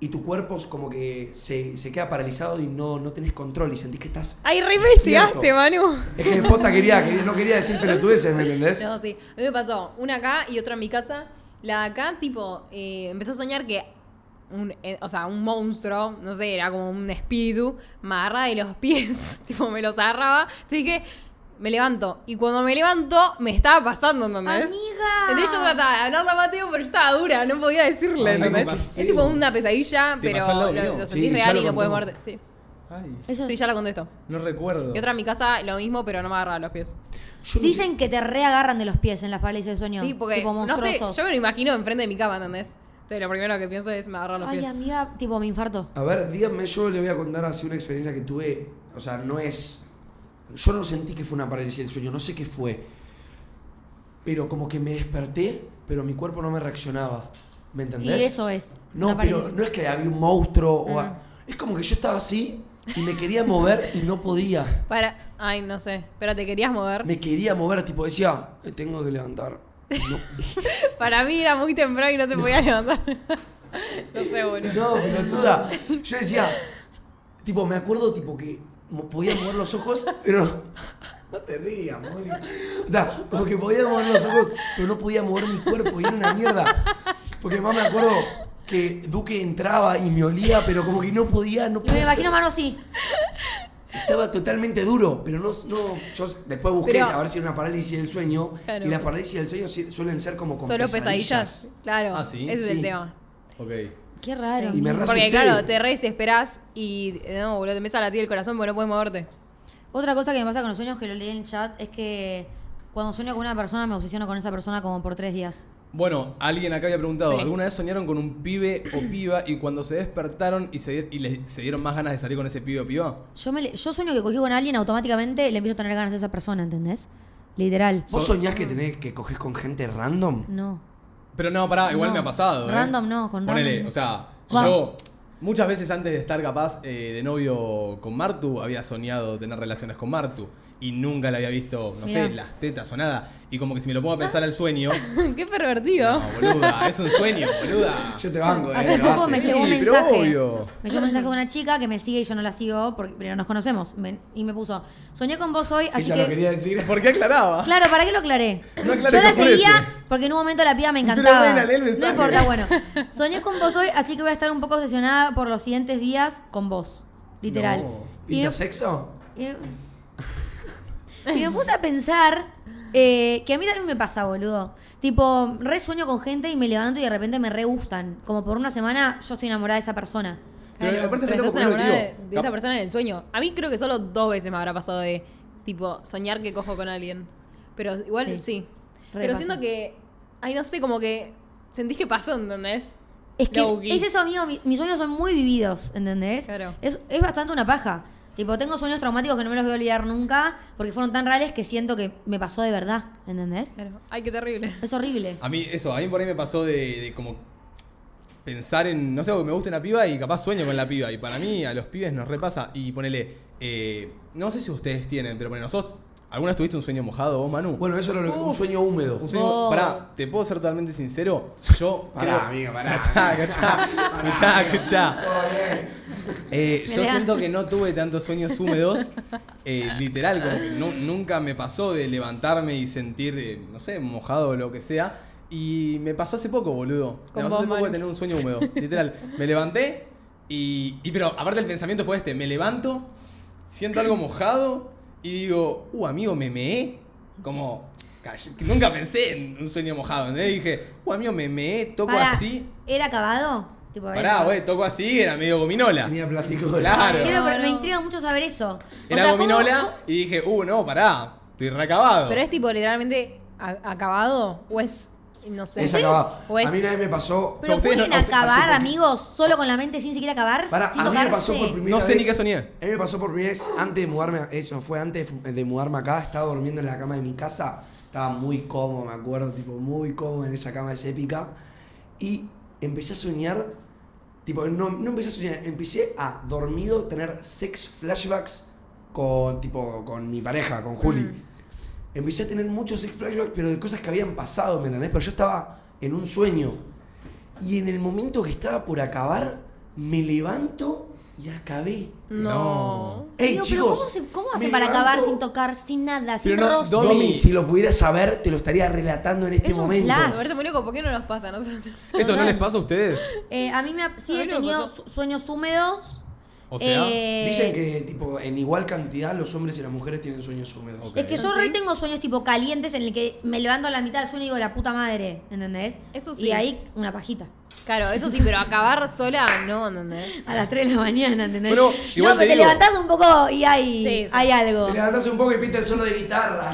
y tu cuerpo es como que se, se queda paralizado y no, no tenés control y sentís que estás... Ay, re investigaste. Manu. Es que posta quería, quería- no quería decir pelotudeces, ¿me entendés? No, sí. A mí me pasó una acá y otra en mi casa. La de acá, tipo, eh, empezó a soñar que un, eh, o sea, un monstruo, no sé, era como un espíritu, me agarraba de los pies, tipo, me los agarraba. Entonces dije, me levanto. Y cuando me levanto, me estaba pasando, ¿entendés? Amiga. Entonces yo trataba de hablarle a Mateo, pero yo estaba dura, no podía decirle, ¿entendés? Es tipo una pesadilla, ¿Te pero lo, lo Sí, sentís real lo y no puedes moverte. Sí. Ay, Eso sí, ya la contesto. no recuerdo. Y otra en mi casa, lo mismo, pero no me agarraba los pies. Yo no Dicen que te reagarran de los pies en las parálisis de sueño. Sí, porque, tipo no sé, monstruosos. yo me lo imagino enfrente de mi cama, ¿entendés? Entonces lo primero que pienso es me agarran los Ay, pies. amiga, tipo, me infarto. A ver, díganme, yo le voy a contar así una experiencia que tuve. O sea, no es. Yo no sentí que fue una parálisis del sueño, no sé qué fue. Pero como que me desperté, pero mi cuerpo no me reaccionaba. ¿Me Y entendés? eso es. No, una pero parálisis. no es que había un monstruo o. Mm. a- Es como que yo estaba así y me quería mover y no podía. Para. Ay, no sé. Pero te querías mover. Me quería mover, tipo decía, me tengo que levantar. No, Para mí era muy temprano y no te podías levantar. no sé, boludo. no pelotuda. Yo decía, tipo, me acuerdo tipo que podía mover los ojos, pero no te rías, Moni. O sea, como que podía mover los ojos, pero no podía mover mi cuerpo y era una mierda. Porque más me acuerdo que Duque entraba y me olía, pero como que no podía, no Y me podía. imagino mano así. Estaba totalmente duro, pero no, no yo después busqué Pero- a ver si era una parálisis del sueño Claro. y las parálisis del sueño sí- suelen ser como con Solo pesadillas. Claro. Ah, ¿sí? Ese es Sí. el tema. Ok. Qué raro. Y me Porque claro, te re desesperás y eh, no, boludo, te empieza a latir el corazón porque no puedes moverte. Otra cosa que me pasa con los sueños, que lo leí en el chat, es que cuando sueño con una persona me obsesiono con esa persona como por tres días. Bueno, alguien acá había preguntado, Sí. ¿alguna vez soñaron con un pibe o piba y cuando se despertaron y, se, y les se dieron más ganas de salir con ese pibe o piba? Yo, me, le- yo sueño que cogí con alguien, automáticamente le empiezo a tener ganas a esa persona, ¿entendés? Literal. ¿Vos So- soñás que tenés que coges con gente random? No. Pero no, pará, igual No. me ha pasado. ¿eh? Random no, con Ponele, random. o sea, yo muchas veces antes de estar capaz eh, de novio con Martu, había soñado tener relaciones con Martu. Y nunca le había visto, no Mirá. sé, las tetas o nada. Y como que si me lo pongo a pensar al sueño. Qué pervertido. No, boluda, es un sueño, boluda. Yo te banco, Hace eh. lo poco me llegó un mensaje. obvio. Me llegó un mensaje de una chica que me sigue y yo no la sigo, porque, pero nos conocemos. Me- y me puso, soñé con vos hoy, así Ella que... lo quería decir. ¿Por qué aclaraba? Claro, ¿para qué lo aclaré? No aclares, Yo la seguía porque en un momento la piba me Pero encantaba. bueno, lee el no importa, bueno. Soñé con vos hoy, así que voy a estar un poco obsesionada por los siguientes días con vos. Literal. No. Y, ¿Pinta me, sexo? y- y me puse a pensar eh, que a mí también me pasa, boludo. Tipo, re sueño con gente y me levanto y de repente me re gustan. Como por una semana yo estoy enamorada de esa persona. Pero Claro, aparte es pero estás enamorada de, digo, de esa cap- persona en el sueño. A mí creo que solo dos veces me habrá pasado de, tipo, soñar que cojo con alguien. Pero igual Sí. sí. Re Pero pasa. siento que, ay, no sé, como que sentís que pasó, ¿entendés? Es que Low-key. es eso, amigo. mi- mis sueños son muy vividos, ¿entendés? Claro. Es, es bastante una paja. Tipo, tengo sueños traumáticos que no me los voy a olvidar nunca porque fueron tan reales que siento que me pasó de verdad, ¿entendés? Claro. Ay, qué terrible. Es horrible. A mí, eso, a mí por ahí me pasó de, de como pensar en, no sé, me gusta una piba y capaz sueño con la piba. Y para mí, a los pibes nos repasa. Y ponele, eh, no sé si ustedes tienen, pero ponele, nosotros, ¿alguna vez tuviste un sueño mojado vos, Manu? Bueno, eso era lo que- un sueño húmedo. Un sueño, Oh. pará, te puedo ser totalmente sincero. Yo Pará, creo- amigo, pará. Cachá, cachá, cachá, cachá. Eh, Me yo siento que no tuve tantos sueños húmedos. eh, literal, como que nu- nunca me pasó de levantarme y sentir, eh, no sé, mojado o lo que sea. Y me pasó hace poco, boludo. Con me pasó vos, hace poco de Manu. tener un sueño húmedo. Literal. Me levanté y, y. Pero aparte el pensamiento fue este: me levanto, siento algo mojado y digo, uh, amigo, me meé. Como. Nunca pensé en un sueño mojado. ¿entendés? Dije, uh, amigo, me meé, toco Pará, así. ¿Era acabado? Tipo, Pará, güey, toco así, era medio gominola. Tenía plástico. Claro. Quiero, pero me intriga mucho saber eso. O Era sea, ¿cómo- gominola cómo- y dije, uh, no, pará, estoy reacabado. Pero es tipo literalmente acabado o es, no sé. Es acabado. O es- A mí una vez me pasó. Pero ustedes no- pueden a usted- acabar, amigos, solo con la mente sin siquiera acabar. Pará, sin a mí me tocarse? pasó por primera No sé vez. ni qué soñé. A mí me pasó por primera vez antes de mudarme. a- Eso fue antes de mudarme acá. Estaba durmiendo en la cama de mi casa. Estaba muy cómodo, me acuerdo. Tipo, muy cómodo en esa cama, es épica. Y empecé a soñar. Tipo, no, no empecé a soñar. Empecé a dormido tener sex flashbacks con, tipo, con mi pareja, con Juli. Mm. Empecé a tener muchos sex flashbacks, pero de cosas que habían pasado, ¿me entendés? Pero yo estaba en un sueño. Y en el momento que estaba por acabar, me levanto y acabé. No. ¡Ey, chicos! ¿cómo, se- cómo hacen para levanto- acabar sin tocar, sin nada, sin Pero no, roce? Domi, si lo pudieras saber, te lo estaría relatando en este Es un momento. flash. ¿por qué no nos pasa a nosotros? ¿Eso no les pasa a ustedes? Eh, a mí me ha, sí A he mí tenido sueños húmedos. O sea, Eh, Dicen que tipo en igual cantidad los hombres y las mujeres tienen sueños húmedos. Es que yo ¿Ah, re tengo sueños tipo calientes en el que me levanto a la mitad del sueño y digo la puta madre, ¿entendés? Eso sí. Y ahí una pajita. Claro, eso sí, pero acabar sola, no, ¿entendés? A las 3 de la mañana, ¿entendés? Bueno, igual no, te que te levantás un poco y hay, Sí, sí. hay algo. Te levantás un poco y pinta el solo de guitarra.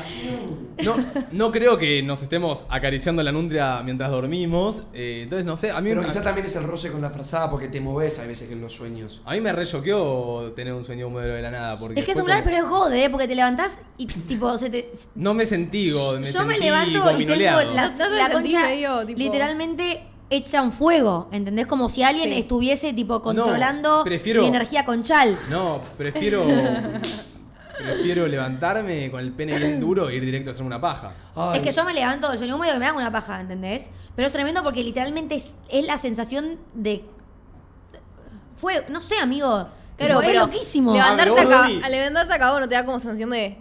no, no creo que nos estemos acariciando la nutria mientras dormimos. eh, entonces, no sé, a mí, Pero me- quizá también es el roce con la frazada porque te moves a veces que en los sueños. a mí me re choqueó tener un sueño húmedo de la nada. Porque Es que es un plan, como- pero es jode, ¿eh? porque te levantás y tipo se te. No me sentí, go- me Yo me levanto y tengo la, ¿No- la concha medio, tipo- literalmente hecha un fuego, ¿entendés? Como si alguien Sí. estuviese tipo controlando prefiero- mi energía conchal. No, prefiero. prefiero levantarme con el pene bien duro e ir directo a hacerme una paja. Ay, Es que yo me levanto del sueño húmedo y me hago una paja, ¿entendés? Pero es tremendo porque literalmente es, es la sensación de. Fue, no sé, amigo. Claro, es pero loquísimo. Levantarte Ah, pero acá, levantarte acá, no te da como sensación de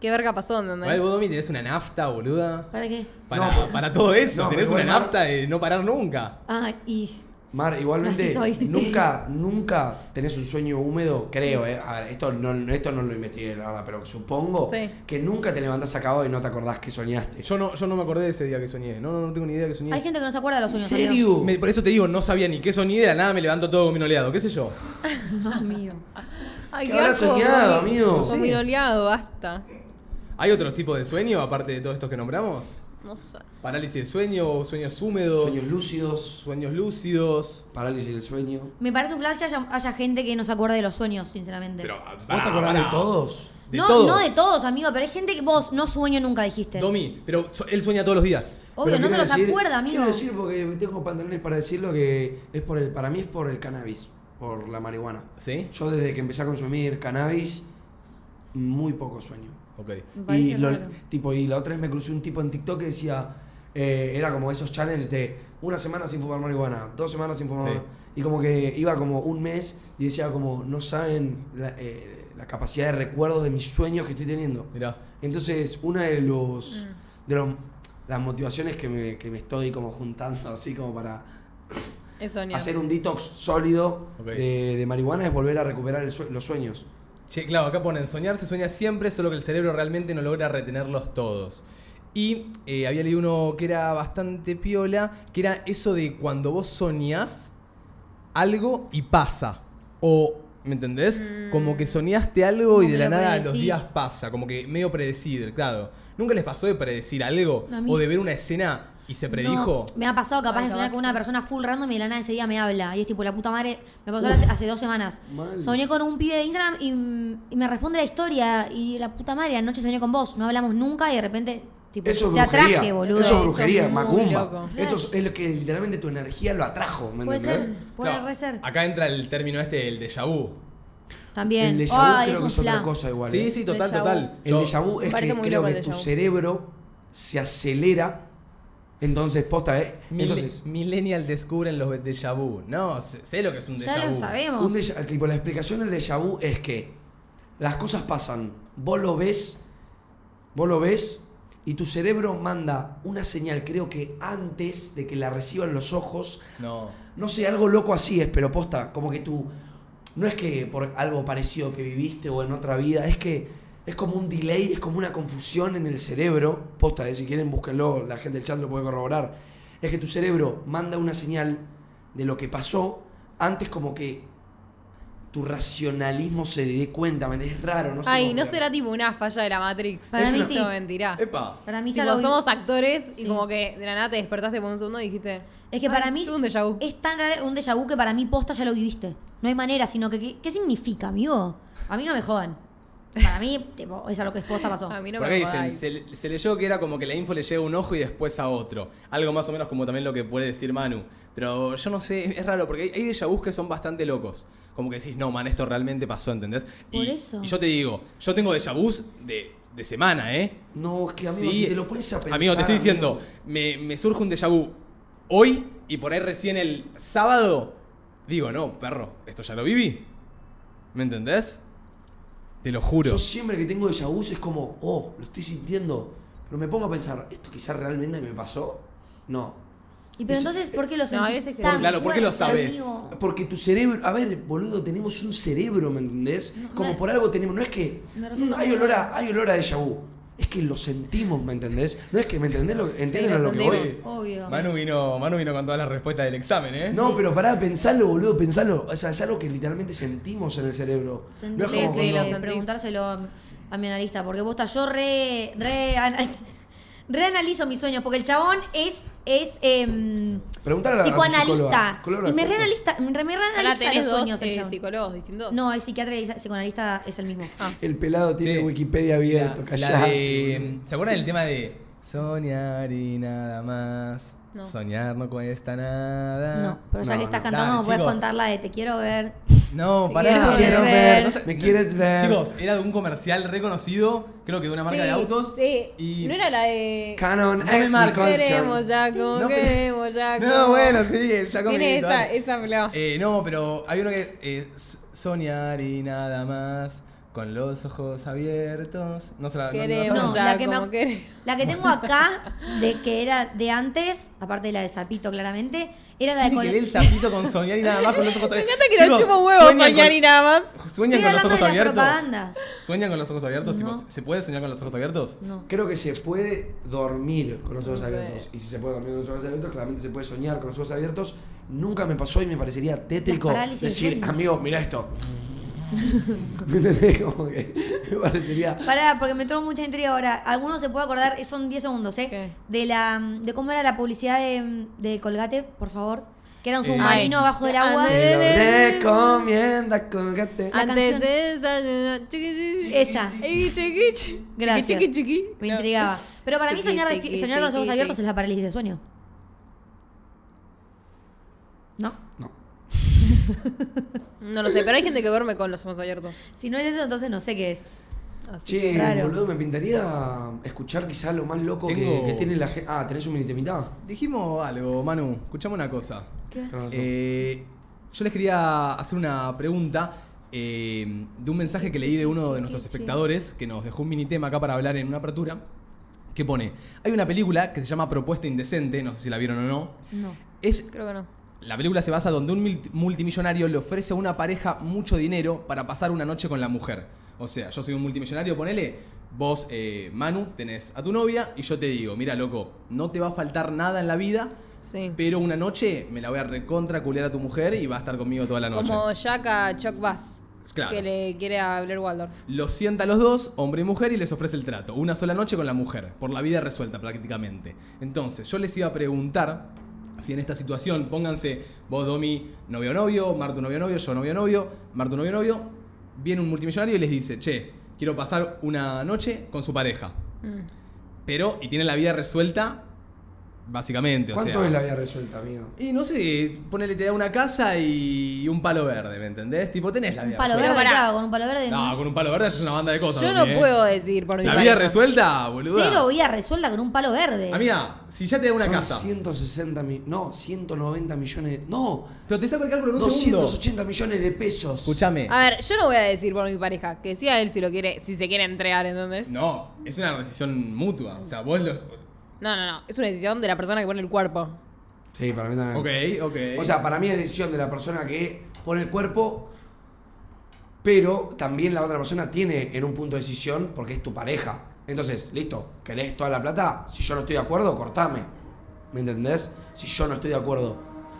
qué verga pasó, ¿entendés? vos, Domi, tenés una nafta, boluda. ¿Para qué? Para, No. para todo eso, No, tenés una Mar- nafta de no parar nunca. Ah, y. Mar, igualmente, nunca, nunca tenés un sueño húmedo, creo, eh. A ver, esto no, esto no lo investigué, la verdad, pero supongo Sí. que nunca te levantás acabado y no te acordás que soñaste. Yo no, yo no me acordé de ese día que soñé. No, no, no tengo ni idea que soñé. Hay gente que no se acuerda de los ¿En sueños. amigo. serio? Me- por eso te digo, no sabía ni qué soñé, de nada me levanto todo gominoleado, qué sé yo. No, amigo. Ay, ¿Qué habrás soñado, amigo? Con Sí. basta. ¿Hay otros tipos de sueño aparte de todos estos que nombramos? No sé. Parálisis de sueño, sueños húmedos, Sueños lúcidos, sueños lúcidos. parálisis del sueño. Me parece un flash que haya, haya gente que no se acuerde de los sueños, sinceramente. Pero, ¿Vos pará, te acordás de todos? De no, todos. no de todos, amigo, pero hay gente que vos no sueño nunca dijiste. Domi, pero él sueña todos los días. Obvio, Pero no se quiero los decir- acuerda, amigo. Quiero decir porque tengo pantalones para decirlo que es por el, para mí es por el cannabis, por la marihuana. ¿Sí? Yo desde que empecé a consumir cannabis, muy poco sueño. Ok. Y, lo- tipo, y la otra vez me crucé un tipo en TikTok que decía, eh, era como esos channels de una semana sin fumar marihuana, dos semanas sin fumar Sí. marihuana. Y como que iba como un mes y decía como, no saben la, eh, la capacidad de recuerdo de mis sueños que estoy teniendo. Mirá. Entonces, una de los, Mm. de los las motivaciones que me, que me estoy como juntando así como para hacer un detox sólido de, de marihuana es volver a recuperar el sue- los sueños. Che, claro, acá ponen, soñar se sueña siempre, solo que el cerebro realmente no logra retenerlos todos. Y eh, había leído uno que era bastante piola, que era eso de cuando vos soñás algo y pasa. O, ¿me entendés? Como que soñaste algo y de la lo nada los días pasa, como que medio predecible, claro. ¿Nunca les pasó de predecir algo? O de ver una escena y se predijo. No, me ha pasado capaz Ay, de soñar con una persona full random y de la nada ese día me habla. Y es tipo, la puta madre. Me pasó hace, hace dos semanas. Mal. Soñé con un pibe de Instagram y, y me responde la historia. Y la puta madre, anoche soñé con vos. No hablamos nunca y de repente, tipo, Eso es te brujería. atraje, boludo. Eso es Eso brujería, es muy macumba. Eso es, es lo que literalmente tu energía lo atrajo, ¿me Puede ser, puede ser. Acá entra el término este, el déjà vu. También. El déjà vu creo que es otra cosa igual. Sí, ¿eh? sí, total, total. El déjà vu es que creo que tu cerebro se acelera. Entonces, posta, ¿eh? Mil- Entonces, Millennial descubren los déjà vu. No, sé, sé lo que es un déjà Ya vu. lo sabemos. un déjà- tipo, la explicación del déjà vu es que las cosas pasan, vos lo ves, vos lo ves y tu cerebro manda una señal, creo que antes de que la reciban los ojos, No. no sé, algo loco así es, pero posta, como que tú, no es que por algo parecido que viviste o en otra vida, es que es como un delay, es como una confusión en el cerebro, posta, eh, si quieren búsquenlo, la gente del chat lo puede corroborar, es que tu cerebro manda una señal de lo que pasó antes como que tu racionalismo se dé cuenta. Es raro, no sé. Ay, ¿no será tipo una falla de la Matrix? Para Es mí una- sí. No, mentira. Epa. Para mí ya Tipo, lo vi. somos actores Sí. y como que de la nada te despertaste por un segundo y dijiste. Es que para "Ay, mí tuve un déjà vu. es tan raro un déjà vu que para mí posta ya lo viviste. No hay manera, sino que ¿qué, qué significa, amigo? A mí no me jodan. Para mí, tipo, es a lo que posta pasó. A mí no Por me acá dicen, se, le- se leyó que era como que la info le llega a un ojo y después a otro. Algo más o menos como también lo que puede decir Manu. Pero yo no sé, es raro porque hay, hay déjà que son bastante locos. Como que decís, no, man, esto realmente pasó, ¿entendés? Por y, eso. y yo te digo, yo tengo déjà vus de, de semana, ¿eh? No, es que amigo, Sí. si te lo pones a pensar. Amigo, te estoy diciendo, me, me surge un déjà vu hoy y por ahí recién el sábado digo, no, perro, esto ya lo viví. ¿Me entendés? Te lo juro. Yo siempre que tengo déjà vu es como, oh, lo estoy sintiendo. Pero me pongo a pensar, ¿esto quizás realmente me pasó? No. Y pero Es- entonces, ¿por qué lo No, a sentís veces que- tan Claro, ¿por qué lo sabes? amigo? Porque tu cerebro, a ver, boludo, tenemos un cerebro, ¿me entendés? No, Como me- por algo tenemos, no es que hay olor a, hay olor a déjà vu. Es que lo sentimos, ¿me entendés? No es que, ¿me entendés? Lo, ¿Entienden lo que voy? Obvio. Manu vino, Manu vino con todas las respuestas del examen, ¿eh? No, pero pará, pensalo, boludo, pensalo. O sea, es algo que literalmente sentimos en el cerebro. No es como Sí, cuando- preguntárselo a, a mi analista, porque vos estás, yo re, re, reanalizo mis sueños, porque el chabón es, es a la- tu psicoanalista. psicóloga. ¿Cuál era Y me reanalista, me re- me Ahora reanaliza tenés los dos sueños el eh, chabón. psicólogos distintos. No, es psiquiatra y psicoanalista es el mismo. Ah. El pelado tiene Sí. Wikipedia abierto, La- la callate. de- ¿Se acuerdan del tema de soñar y nada más? No. Soñar no cuesta nada. No, pero ya No, que estás no. cantando, me puedes contar la de Te quiero ver. No, Te pará. quiero Me quiero ver. ver. No sé- ¿Me quieres ver? Chicos, era de un comercial reconocido, creo que de una marca Sí, de autos. Sí. Y... No era la de. Canon No X. Culture. Queremos ya, como No, pero- queremos ya. No, bueno, sí, el Jacob Tiene esa, esa. Eh, no, pero hay uno que eh, soñar y nada más con los ojos abiertos. No se la no- no Queremos saben? No, ya, la que me. La que tengo acá, de que era de antes, aparte de la del sapito claramente, era la de que con el sapito con soñar y nada más con los ojos Me abiertos. encanta que no un huevo sueñan soñar con- y nada más. ¿Sueñan con los ojos abiertos? ¿Sueñan con los ojos abiertos? Tipo, No. ¿Se puede soñar con los ojos abiertos? No. Creo que se puede dormir con los ojos No abiertos. Y si se puede dormir con los ojos abiertos, claramente se puede soñar con los ojos abiertos. Nunca me pasó y me parecería tétrico decir, sueño. amigo, mira esto. ¿Me entendés? Como que me parecería. Pará, porque me entró mucha intriga ahora. Alguno se puede acordar, son 10 segundos, ¿eh? ¿Qué? De la de cómo era la publicidad de, de Colgate, por favor. Que era un Eh, submarino Ay. bajo el agua. Ande- Te lo de- recomienda, colgate. Antes de desayunar, chiqui, chiqui. Esa. Ey, chiqui, chiqui. Gracias. Chiqui, chiqui, chiqui. Me intrigaba. Pero para mí Chiqui, soñar, chiqui, soñar con los ojos chiqui, abiertos chiqui. es la parálisis de sueño. ¿No? No. Lo sé, pero hay gente que duerme con los ojos abiertos. Si no es eso, entonces no sé qué es. Así Che, que- boludo, me pintaría escuchar quizá lo más loco que, Tengo- que tiene la gente. Ah, ¿tenés un minite mitad? Dijimos algo, Manu. Escuchame una cosa. Razón. Eh, yo les quería hacer una pregunta eh, de un mensaje que leí de uno de nuestros espectadores que nos dejó un mini tema acá para hablar en una apertura. Que pone: Hay una película que se llama Propuesta Indecente, no sé si la vieron o no. No. Es Creo que no. La película se basa donde un mil- multimillonario le ofrece a una pareja mucho dinero para pasar una noche con la mujer. O sea, yo soy un multimillonario, ponele, vos, eh, Manu, tenés a tu novia y yo te digo, mira, loco, no te va a faltar nada en la vida, Sí. pero una noche me la voy a recontra culiar a tu mujer y va a estar conmigo toda la noche. Como Jack a Chuck Bass. Claro. Que le quiere a Blair Waldorf. Los sienta a los dos, hombre y mujer, y les ofrece el trato. Una sola noche con la mujer, por la vida resuelta prácticamente. Entonces, yo les iba a preguntar si en esta situación, pónganse vos, Domi, novio novio, Martu novio novio, yo novio novio, Martu novio novio, viene un multimillonario y les dice, che, quiero pasar una noche con su pareja. Mm. Pero, y tienen la vida resuelta, básicamente. o ¿Cuánto sea, es la vida resuelta, amigo? Y no sé, ponele, te da una casa y un palo verde, ¿me entendés? Tipo, tenés la vida palo resuelta. verde, claro, con un palo verde. No, con un palo verde haces una banda de cosas. Yo no ¿eh? puedo decir por mi La vida resuelta, boluda. Cero vida resuelta con un palo verde. Amiga, si ya te da una Son casa. 160 millones. No, 190 millones. No, Pero te saco el cálculo en un segundo. 280 millones de pesos. Escúchame. A ver, yo no voy a decir por mi pareja. Que sea él si lo quiere, si se quiere entregar, ¿entendés? No, es una decisión mutua. O sea, vos lo. No, no, no. Es una decisión de la persona que pone el cuerpo. Sí, para mí también. Ok, ok. O sea, para mí es decisión de la persona que pone el cuerpo, pero también la otra persona tiene en un punto de decisión porque es tu pareja. Entonces, listo, ¿querés toda la plata? Si yo no estoy de acuerdo, cortame. ¿Me entendés? Si yo no estoy de acuerdo.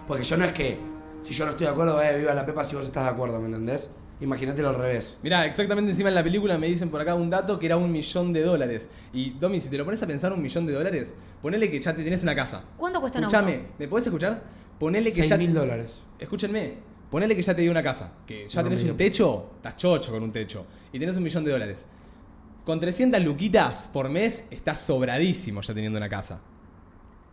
Porque yo no es que, si yo no estoy de acuerdo, eh, viva la pepa si vos estás de acuerdo, ¿me entendés? Imagínatelo al revés. Mirá, exactamente encima en la película me dicen por acá un dato que era un millón de dólares. Y Domi, si te lo pones a pensar un millón de dólares, ponele que ya te tenés una casa. ¿Cuánto cuesta un Escúchame, auto? ¿me podés escuchar? Ponele que 6 ya. mil dólares. Escúchenme, ponele que ya te dio una casa, que ya No, tenés un techo, estás chocho con un techo, y tenés un millón de dólares. Con 300 luquitas por mes estás sobradísimo ya teniendo una casa.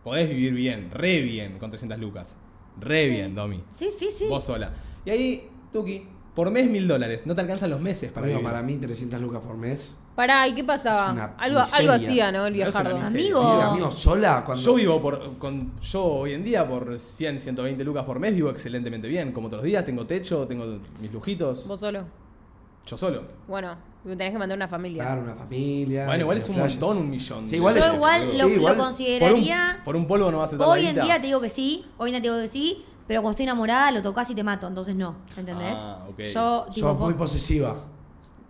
Podés vivir bien, re bien con 300 lucas. Re bien, Domi. Sí, sí, sí. Vos sola. Y ahí, Tuki, Por mes mil dólares. No te alcanzan los meses para Amigo, vivir. para mí 300 lucas por mes. Pará, ¿y qué pasaba? Es una Algo, miseria. algo hacía, ¿no? El es una miseria. Amigo. Sí, amigo, sola cuando... Yo vivo por. Con, yo hoy en día por 100, 120 lucas por mes vivo excelentemente bien. Como otros días, tengo techo, tengo mis lujitos. ¿Vos solo? Yo solo. Bueno, tenés que mantener una familia. Claro, una familia. Bueno, igual es un flashes. montón un millón. Sí, igual Yo es- igual sí, lo, igual lo Por un, consideraría. por un polvo no vas a hacer Hoy la en día te digo que sí, hoy en día te digo que sí, pero cuando estoy enamorada lo tocas y te mato, entonces no, ¿entendés? Ah, ok. Yo, tipo, Sos muy posesiva.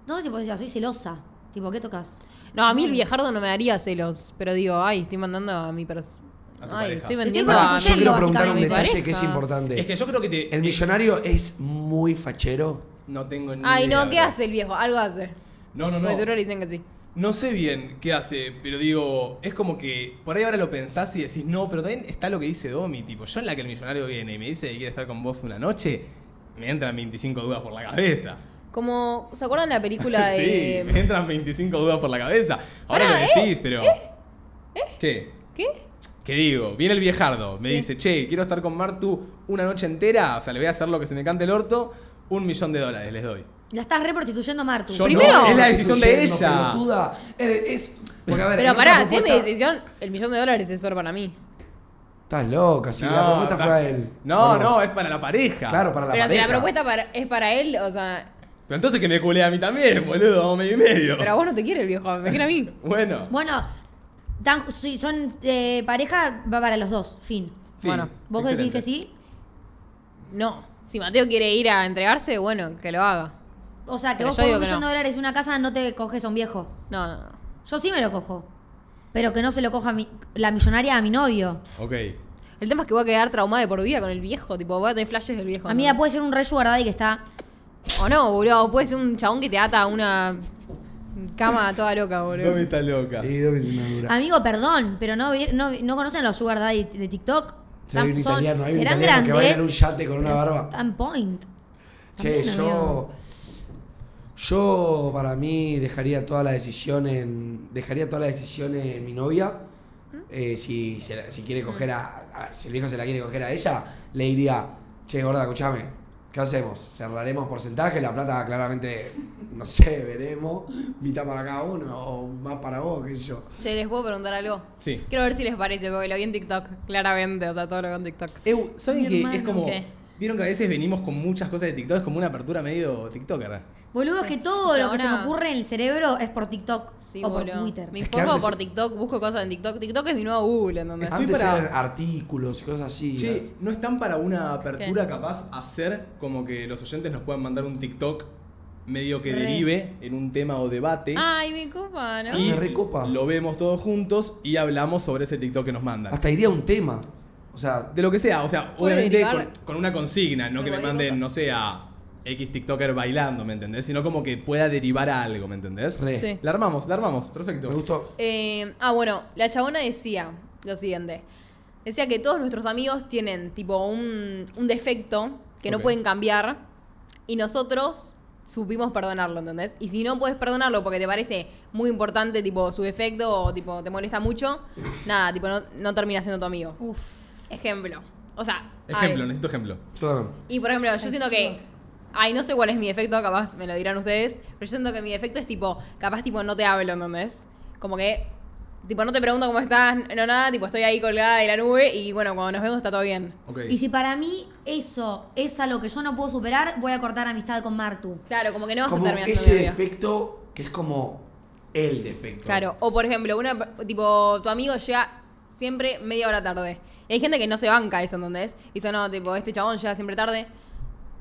no sé si puedo decir, soy celosa. Tipo, ¿qué tocas? No, a mí el viejardo no me daría celos. Pero digo, ay, estoy mandando a mi persona. A tu Ay, pareja. estoy vendiendo estoy a Yo quiero preguntar un básicamente. detalle pareja. que es importante. Es que yo creo que te. ¿El millonario es muy fachero? No tengo ni Ay, idea, no, ¿qué ¿verdad? hace el viejo? Algo hace. No, no, no. Porque seguro le dicen que sí. No sé bien qué hace, pero digo, es como que por ahí ahora lo pensás y decís, no, pero también está lo que dice Domi, tipo, yo en la que el millonario viene y me dice que quiere estar con vos una noche, me entran 25 dudas por la cabeza. Como, ¿se acuerdan de la película de. Sí, me entran 25 dudas por la cabeza. Ahora Pará, lo decís, pero... ¿Qué? ¿Qué? ¿Qué digo? Viene el viejardo, me Sí. dice, che, quiero estar con Martu una noche entera, o sea, le voy a hacer lo que se me cante el orto, un millón de dólares les doy. La estás re prostituyendo, Martu. Yo Primero- no, es la decisión de ella. pelotuda. Es, es- porque, a ver, Pero en otra pará, si es mi propuesta- decisión, el millón de dólares es solo para mí. Estás loca, si la propuesta fue a él. No, ¿O no, es para la pareja. Claro, para la pero pareja. si la propuesta para- es para él, o sea. Pero entonces que me culé a mí también, boludo, vamos medio y medio. Pero a vos no te quiere el viejo, me quiere a mí. Bueno. Bueno, tan- si son eh, pareja, va para los dos, fin. fin, bueno, ¿Vos decís excelente. que sí? No. Si Mateo quiere ir a entregarse, bueno, que lo haga. O sea, que Pero vos yo por digo un que millón no. de dólares y una casa no te coges a un viejo. No, no, no. Yo sí me lo cojo. Pero que no se lo coja mi- la millonaria a mi novio. Ok. El tema es que voy a quedar traumada de por vida con el viejo. Tipo, voy a tener flashes del viejo. Amiga, ¿no? puede ser un re sugar daddy que está... O no, boludo. o Puede ser un chabón que te ata a una cama toda loca, boludo. Domi está loca. Sí, Domi es una dura. Amigo, perdón, pero no, vi- no, no conocen los sugar daddy de TikTok. Sí, hay un Son- italiano, hay un serán italiano que baila en un grandes. yate con una barba. Tan point. Che, También, yo. amigo. Yo para mí dejaría toda la decisión en. Dejaría toda la decisión en mi novia. Eh, si, se si quiere coger a, a- Si el viejo se la quiere coger a ella, le diría, che, gorda, escúchame, ¿qué hacemos? ¿Cerraremos porcentaje? La plata claramente, no sé, veremos. Mitad para cada uno o más para vos, qué sé yo. Che, ¿les puedo preguntar algo? Sí. Quiero ver si les parece, porque lo vi en TikTok, claramente. O sea, todo lo vi en TikTok. ¿saben que hermano. es como. ¿Qué? Vieron que a veces venimos con muchas cosas de TikTok, es como una apertura medio TikToker. Boludo, es que todo O sea, lo que se me ocurre en el cerebro es por TikTok Sí, o por boludo. Twitter. Me Es que informo antes- por TikTok, busco cosas en TikTok. TikTok es mi nuevo Google, ¿entendés? Estoy Antes para- eran artículos y cosas así. Che, ¿no están para una apertura ¿Qué? capaz hacer como que los oyentes nos puedan mandar un TikTok medio que Re. derive en un tema o debate? Ay, mi copa, ¿no? y me recopa. lo vemos todos juntos y hablamos sobre ese TikTok que nos mandan. Hasta iría un tema. O sea, De lo que sea, o sea, Puede obviamente derivar con, con una consigna, no que me cualquier manden, cosa. no sé, a X TikToker bailando, ¿me entendés? Sino como que pueda derivar a algo, ¿me entendés? Re. Sí. La armamos, la armamos, perfecto. me gustó. Eh, ah, bueno, la chabona decía lo siguiente. Decía que todos nuestros amigos tienen tipo un, un defecto que no pueden cambiar y nosotros supimos perdonarlo, ¿entendés? Y si no puedes perdonarlo porque te parece muy importante tipo su defecto o tipo te molesta mucho, nada, tipo no, no termina siendo tu amigo. Uf. Ejemplo. O sea, Ejemplo, necesito ejemplo. Y por ejemplo, yo siento que. Ay, no sé cuál es mi defecto, capaz me lo dirán ustedes. Pero yo siento que mi defecto es tipo, capaz tipo no te hablo, ¿entendés? Como que, tipo, no te pregunto cómo estás, no nada, tipo, estoy ahí colgada de la nube y bueno, cuando nos vemos está todo bien. Ok. Y si para mí eso es algo que yo no puedo superar, voy a cortar amistad con Martu. Claro, como que no vas Como a terminar ese defecto que es como el defecto. Claro, o por ejemplo, una, tipo, tu amigo llega siempre media hora tarde. Y hay gente que no se banca eso, ¿entendés? Y dice, no, tipo, este chabón llega siempre tarde,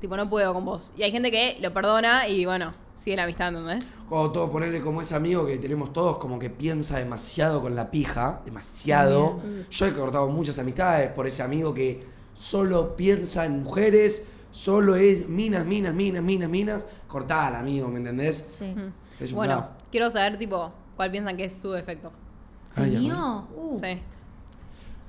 tipo, no puedo con vos. Y hay gente que lo perdona y bueno, sigue la amistad, ¿entendés? O todo ponerle como ese amigo que tenemos todos, como que piensa demasiado con la pija, demasiado. Yo he cortado muchas amistades por ese amigo que solo piensa en mujeres, solo es minas, minas, minas, minas, minas. Cortala, amigo, ¿me entendés? Sí. Es un Bueno, bravo. quiero saber, tipo, cuál piensan que es su defecto. Ay, ¿El mío? Uh. Sí.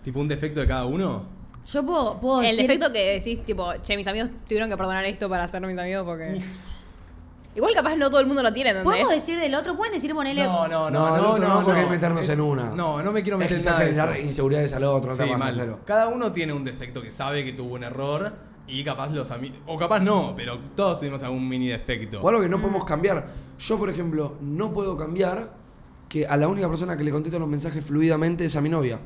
¿Tipo un defecto de cada uno? Yo puedo, puedo El decir... defecto que decís, tipo, che, mis amigos tuvieron que perdonar esto para ser mis amigos porque. Igual capaz no todo el mundo lo tiene, ¿entendés? ¿Podemos decir del otro? ¿Pueden decir ponerle... No, no, No, no, no, otro no, no, porque meternos en una. No, no me quiero Es meter que en nada de generar eso. inseguridades al otro, no Sí, te mal. cero. Cada uno tiene un defecto que sabe que tuvo un error Y capaz los amigos. O capaz no, pero todos tuvimos algún mini defecto. O algo que no podemos cambiar. Yo, por ejemplo, no puedo cambiar que a la única persona que le contesto los mensajes fluidamente es a mi novia.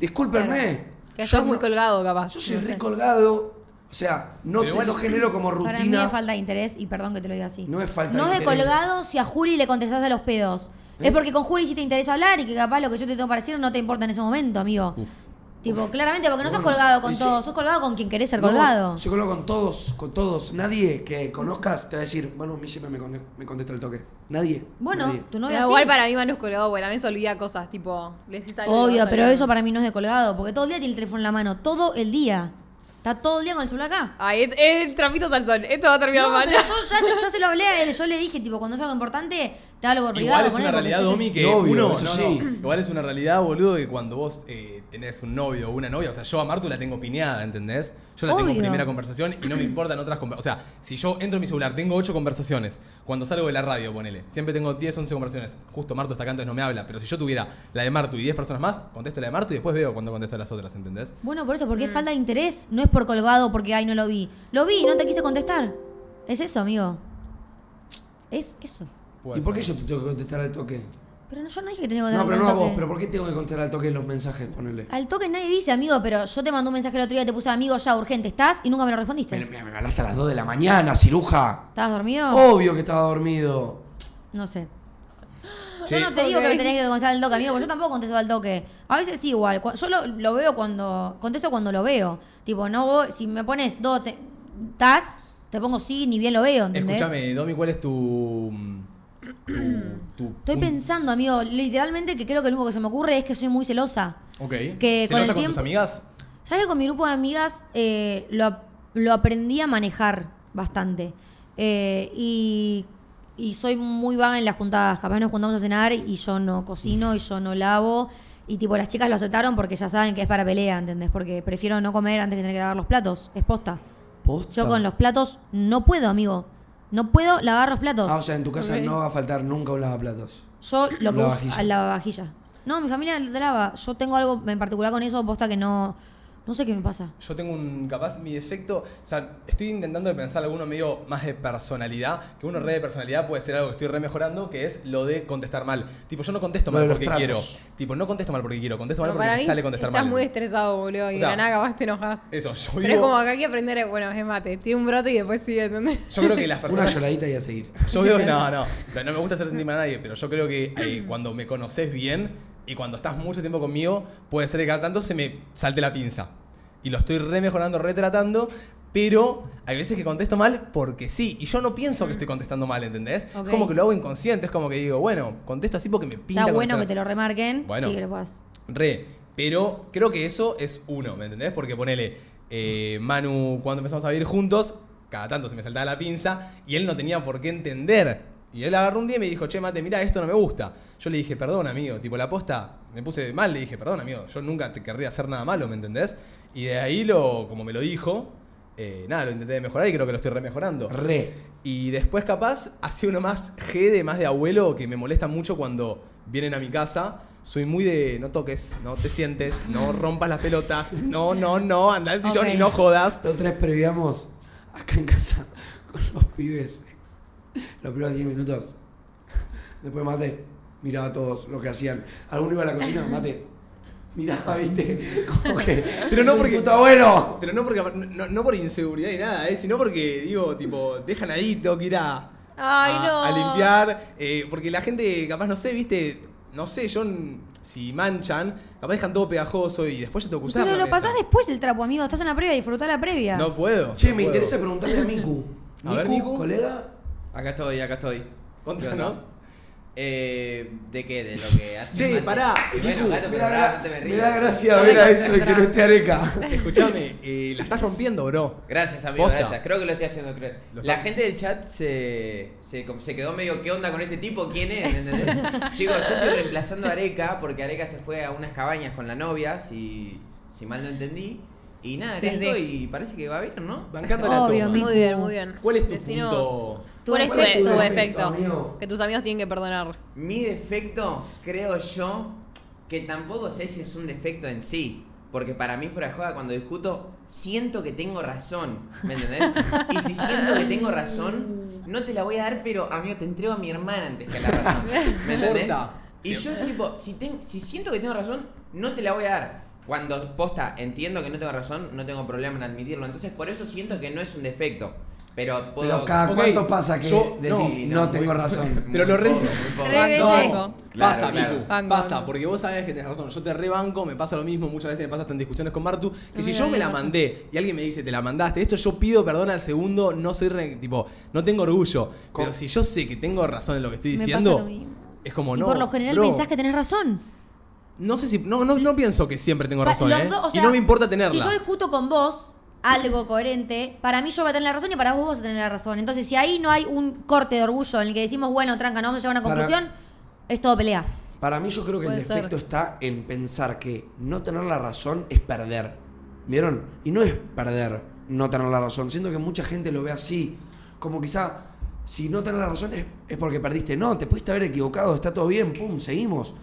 Discúlpenme. Que Yo estás muy no- colgado, capaz. Yo soy no sé. recolgado. O sea, no, te- igual- no genero como Para mí rutina. es falta de interés y perdón que te lo diga así. No es falta No de es de interés. colgado si a Juli le contestás a los pedos. ¿Eh? Es porque con Juli sí te interesa hablar y que capaz lo que yo te tengo para decir no te importa en ese momento, amigo. Uf. Tipo, claramente porque no sos Bueno, colgado con todos, sos colgado con quien querés ser No, colgado. Soy colgado con todos, con todos. Nadie que conozcas te va a decir, bueno, a mí siempre me, con- me contesta el toque. Nadie. Bueno, nadie. tu novia Pero igual para mí Manu es colgado, porque también se olvida cosas, tipo, le decís algo Obvio, pero olvidando. eso para mí no es de colgado, porque todo el día tiene el teléfono en la mano, todo el día. Está todo el día con el celular acá. Ay, es, es el trapito al sol. Esto va a terminar No, mal. pero yo ya, se- ya se lo hablé a él, yo le dije, tipo, cuando es algo importante, te hablo por privado. Igual es una realidad, Domi, que Obvio, uno. no, sí. no. Igual es una realidad, boludo, que cuando vos eh, tenés un novio o una novia, o sea, yo a Martu la tengo pineada, ¿entendés? Yo la tengo en Obvio. primera conversación y no me importan otras conversaciones. O sea, si yo entro en mi celular, tengo ocho conversaciones. Cuando salgo de la radio, ponele. Siempre tengo 10, 11 conversaciones. Justo Martu está acá, entonces no me habla. Pero si yo tuviera la de Martu y 10 personas más, contesto la de Martu y después veo cuando contesto las otras, ¿entendés? Bueno, por eso, porque es Mm. falta de interés, no es por colgado porque ay no lo vi. Lo vi no te quise contestar. Es eso, amigo. Es eso. Puede ¿Y por qué yo te tengo que contestar al toque? Pero no, yo no dije que tenía que No, contestar pero no a al vos, toque. pero ¿por qué tengo que contestar al toque los mensajes? Ponele. Al toque nadie dice, amigo, pero yo te mandé un mensaje el otro día, te puse amigo ya urgente, ¿estás? Y nunca me lo respondiste. Me, me, me hablaste a las 2 de la mañana, ciruja. ¿Estabas dormido? Obvio que estaba dormido. No sé. Che, Yo no te digo que me tenés que contestar al toque, amigo, porque yo tampoco contesto al toque. A veces sí, igual. Yo lo, lo veo cuando. Contesto cuando lo veo. Tipo, no voy. Si me pones dos. te- ¿Estás? Te pongo sí, ni bien lo veo, ¿entendés? Escúchame, Domi, ¿cuál es tu. tu, tu Estoy punto? pensando, amigo, literalmente que creo que lo único que se me ocurre es que soy muy celosa. Ok. que con ¿Celosa el con tus tiempo- amigas? ¿Sabes que con mi grupo de amigas eh, lo, lo aprendí a manejar bastante? Eh, y, y soy muy vaga en las juntadas. Capaz nos juntamos a cenar y yo no cocino y yo no lavo. Y tipo, las chicas lo aceptaron porque ya saben que es para pelea, ¿entendés? Porque prefiero no comer antes que tener que lavar los platos. Es posta. ¿Posta? Yo con los platos no puedo, amigo. No puedo lavar los platos. Ah, o sea, en tu casa no va a faltar nunca un lavaplatos. Yo lo que uso Lavavajillas. al lavavajilla. No, mi familia lava. Yo tengo algo en particular con eso, posta que no. No sé qué me pasa. Yo tengo un, capaz, mi defecto, o sea, estoy intentando de pensar alguno medio más de personalidad, que uno re de personalidad puede ser algo que estoy re mejorando, que es lo de contestar mal. Tipo, yo no contesto mal porque quiero. Tipo, no contesto mal porque quiero, contesto mal No, porque para me mí sale contestar estás mal. muy estresado, boludo. Y O sea, de la nada capaz te enojas. Eso, yo Pero es como que hay que aprender, bueno, es mate. Tiene un brote y después sigue, ¿entendés? yo creo que las Una personas... lloradita y a seguir. Yo veo que no, no, no, no me gusta hacer sentir mal a nadie, pero yo creo que eh, cuando me conoces bien y cuando estás mucho tiempo conmigo, puede ser que cada tanto se me salte la pinza. Y lo estoy re mejorando, retratando, pero hay veces que contesto mal porque sí. Y yo no pienso que estoy contestando mal, ¿entendés? Es como que lo hago inconsciente, es como que digo, bueno, contesto así porque me pinta. Está bueno que te lo remarquen Bueno. y que lo puedas. Re, pero creo que eso es uno, ¿me entendés? Porque ponele, eh, Manu, cuando empezamos a vivir juntos, cada tanto se me saltaba la pinza y él no tenía por qué entender. Y él agarró un día y me dijo, che, mate, mira, esto no me gusta. Yo le dije, perdón, amigo, tipo la posta, me puse mal, le dije, perdón, amigo, yo nunca te querría hacer nada malo, ¿me entendés? Y de ahí, lo, como me lo dijo, eh, nada, lo intenté mejorar y creo que lo estoy remejorando. Re. Y después capaz, así uno más G de más de abuelo que me molesta mucho cuando vienen a mi casa. Soy muy de no toques, no te sientes, no rompas las pelotas, no, no, no, anda al sillón y no jodas. La otra vez previamos acá en casa con los pibes. Los primeros 10 minutos. Después mate, miraba a todos lo que hacían. Alguno iba a la cocina, mate. Miraba, viste, como que. Pero no "Soy porque- puta bueno. Pero no, porque, no, no por inseguridad ni nada, ¿eh? sino porque, digo, tipo, dejan ahí, tengo que ir a, Ay, a, no. a limpiar. eh, porque la gente, capaz, no sé, viste, no sé, yo, si manchan, capaz dejan todo pegajoso y después yo tengo que usar Pero lo pasás después del trapo, amigo. Estás en la previa, disfrutá la previa. No puedo. Che, no me puedo. interesa preguntarle a Miku. A ver, Miku. colega. Acá estoy, acá estoy. Contanos. Eh, ¿De qué? ¿De lo que hace Mate? pará, Y bueno, gato, me, da, pará, no te me da gracia ver a eso y que no esté areca. Escuchame, eh, la estás rompiendo, bro. Gracias, amigo, Posta. gracias. Creo que lo estoy haciendo. Creo. Lo La estás- gente del chat se, se, se quedó medio, ¿qué onda con este tipo? ¿Quién es? ¿Entendés? Chicos, yo estoy reemplazando a Areca porque Areca se fue a unas cabañas con la novia, si, si mal no entendí. Y nada, Sí, acá sí. estoy y parece que va bien, ¿no? Bancando la Obvio, toma. Muy bien, muy bien. ¿Cuál es tu Decinos punto? ¿Cuál es tu, ¿Cuál es tu tu defecto, defecto? amigo? Que tus amigos tienen que perdonar. Mi defecto, creo yo, que tampoco sé si es un defecto en sí. Porque para mí, fuera de joda, cuando discuto, siento que tengo razón, ¿me entendés? Y si siento que tengo razón, no te la voy a dar, pero amigo, te entrego a mi hermana antes que la razón, ¿me entendés? Y yo tipo, si, ten- si siento que tengo razón, no te la voy a dar. Cuando posta entiendo que no tengo razón, no tengo problema en admitirlo. Entonces por eso siento que no es un defecto. Pero puedo... Pero cada cuánto pasa que yo- decís, no, no, muy- tengo razón. Pero lo re-. Banco. Claro, pasa, claro. Pasa, porque vos sabés que tenés razón. Yo te rebanco, me pasa lo mismo, muchas veces me pasa hasta en discusiones con Martu, que No si yo me la mandé y alguien me dice, te la mandaste, esto yo pido perdón al segundo, no soy re- tipo, no tengo orgullo. Pero si yo sé que tengo razón en lo que estoy diciendo, es como y no. por lo general bro, pensás que tenés razón. No sé si. No, no, no pienso que siempre tengo razón, ¿eh? dos, o sea, y no me importa tenerla. Si yo discuto con vos algo coherente, para mí yo voy a tener la razón y para vos vas a tener la razón. Entonces, si ahí no hay un corte de orgullo en el que decimos, bueno, tranca, no vamos a llegar a una Para- conclusión, es todo pelea. Para mí yo creo que el Puede ser. defecto está en pensar que no tener la razón es perder. ¿Vieron? Y no es perder no tener la razón. Siento que mucha gente lo ve así. Como quizá, si no tener la razón es, es porque perdiste. No, te pudiste haber equivocado, está todo bien, pum, seguimos.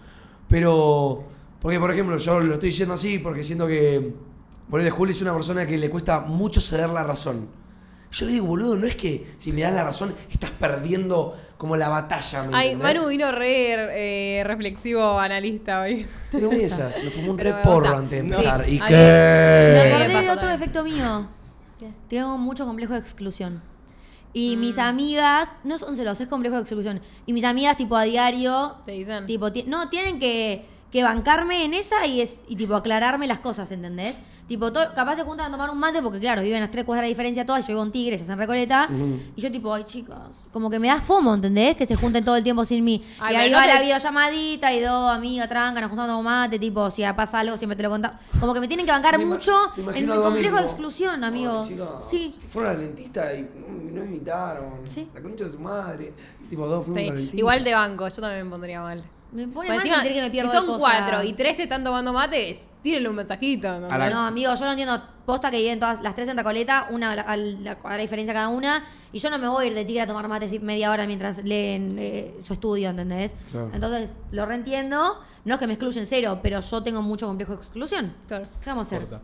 Pero, porque por ejemplo, yo lo estoy diciendo así porque siento que, ponele, Juli es una persona que le cuesta mucho ceder la razón. Yo le digo, boludo, no es que si me das la razón estás perdiendo como la batalla, ¿me Ay, entendés? Manu vino re eh, reflexivo analista hoy. Tiene esas, me fumó un Pero re porro antes de No. empezar. ¿Y Ay, qué? Me acordé de otro también. defecto mío. ¿Qué? Tengo mucho complejo de exclusión. Y Mm. mis amigas, no son celos, es complejo de exclusión. Y mis amigas, tipo, a diario, Te dicen. tipo, ti- no, tienen que, que bancarme en esa y es y tipo aclararme las cosas, ¿entendés? Tipo, to- capaz se juntan a tomar un mate porque, claro, viven a tres cuadras de diferencia todas. Yo vivo en Tigre, ellas en Recoleta. Y yo, tipo, ay, chicas, como que me da fomo, ¿entendés? Que se junten todo el tiempo sin mí. Ay, y ahí va no te- la videollamadita y dos amigas tranca, nos juntamos a tomar mate, tipo, si pasa algo, siempre te lo contamos. Como que me tienen que bancar Me mucho en Domi complejo de exclusión, amigo. "Ay, chicos, Sí. Fueron al dentista y no, no me invitaron. Sí. La concha de su madre. Tipo, dos fuimos Sí, al dentista. Igual de banco, yo también me pondría mal. Me pone Pues mal encima, sentir que me pierdo si son de cosas. cuatro y tres están tomando mates, tírenle un mensajito. ¿no? A la- No, amigo, yo no entiendo. Posta que viven todas las tres en Recoleta, una a la, a la cuadra de diferencia cada una. Y yo no me voy a ir de tigre a tomar mates media hora mientras leen eh, su estudio, ¿entendés? Claro. Entonces, lo reentiendo. No es que me excluyen cero, pero yo tengo mucho complejo de exclusión. Claro. ¿Qué vamos a hacer? Corta.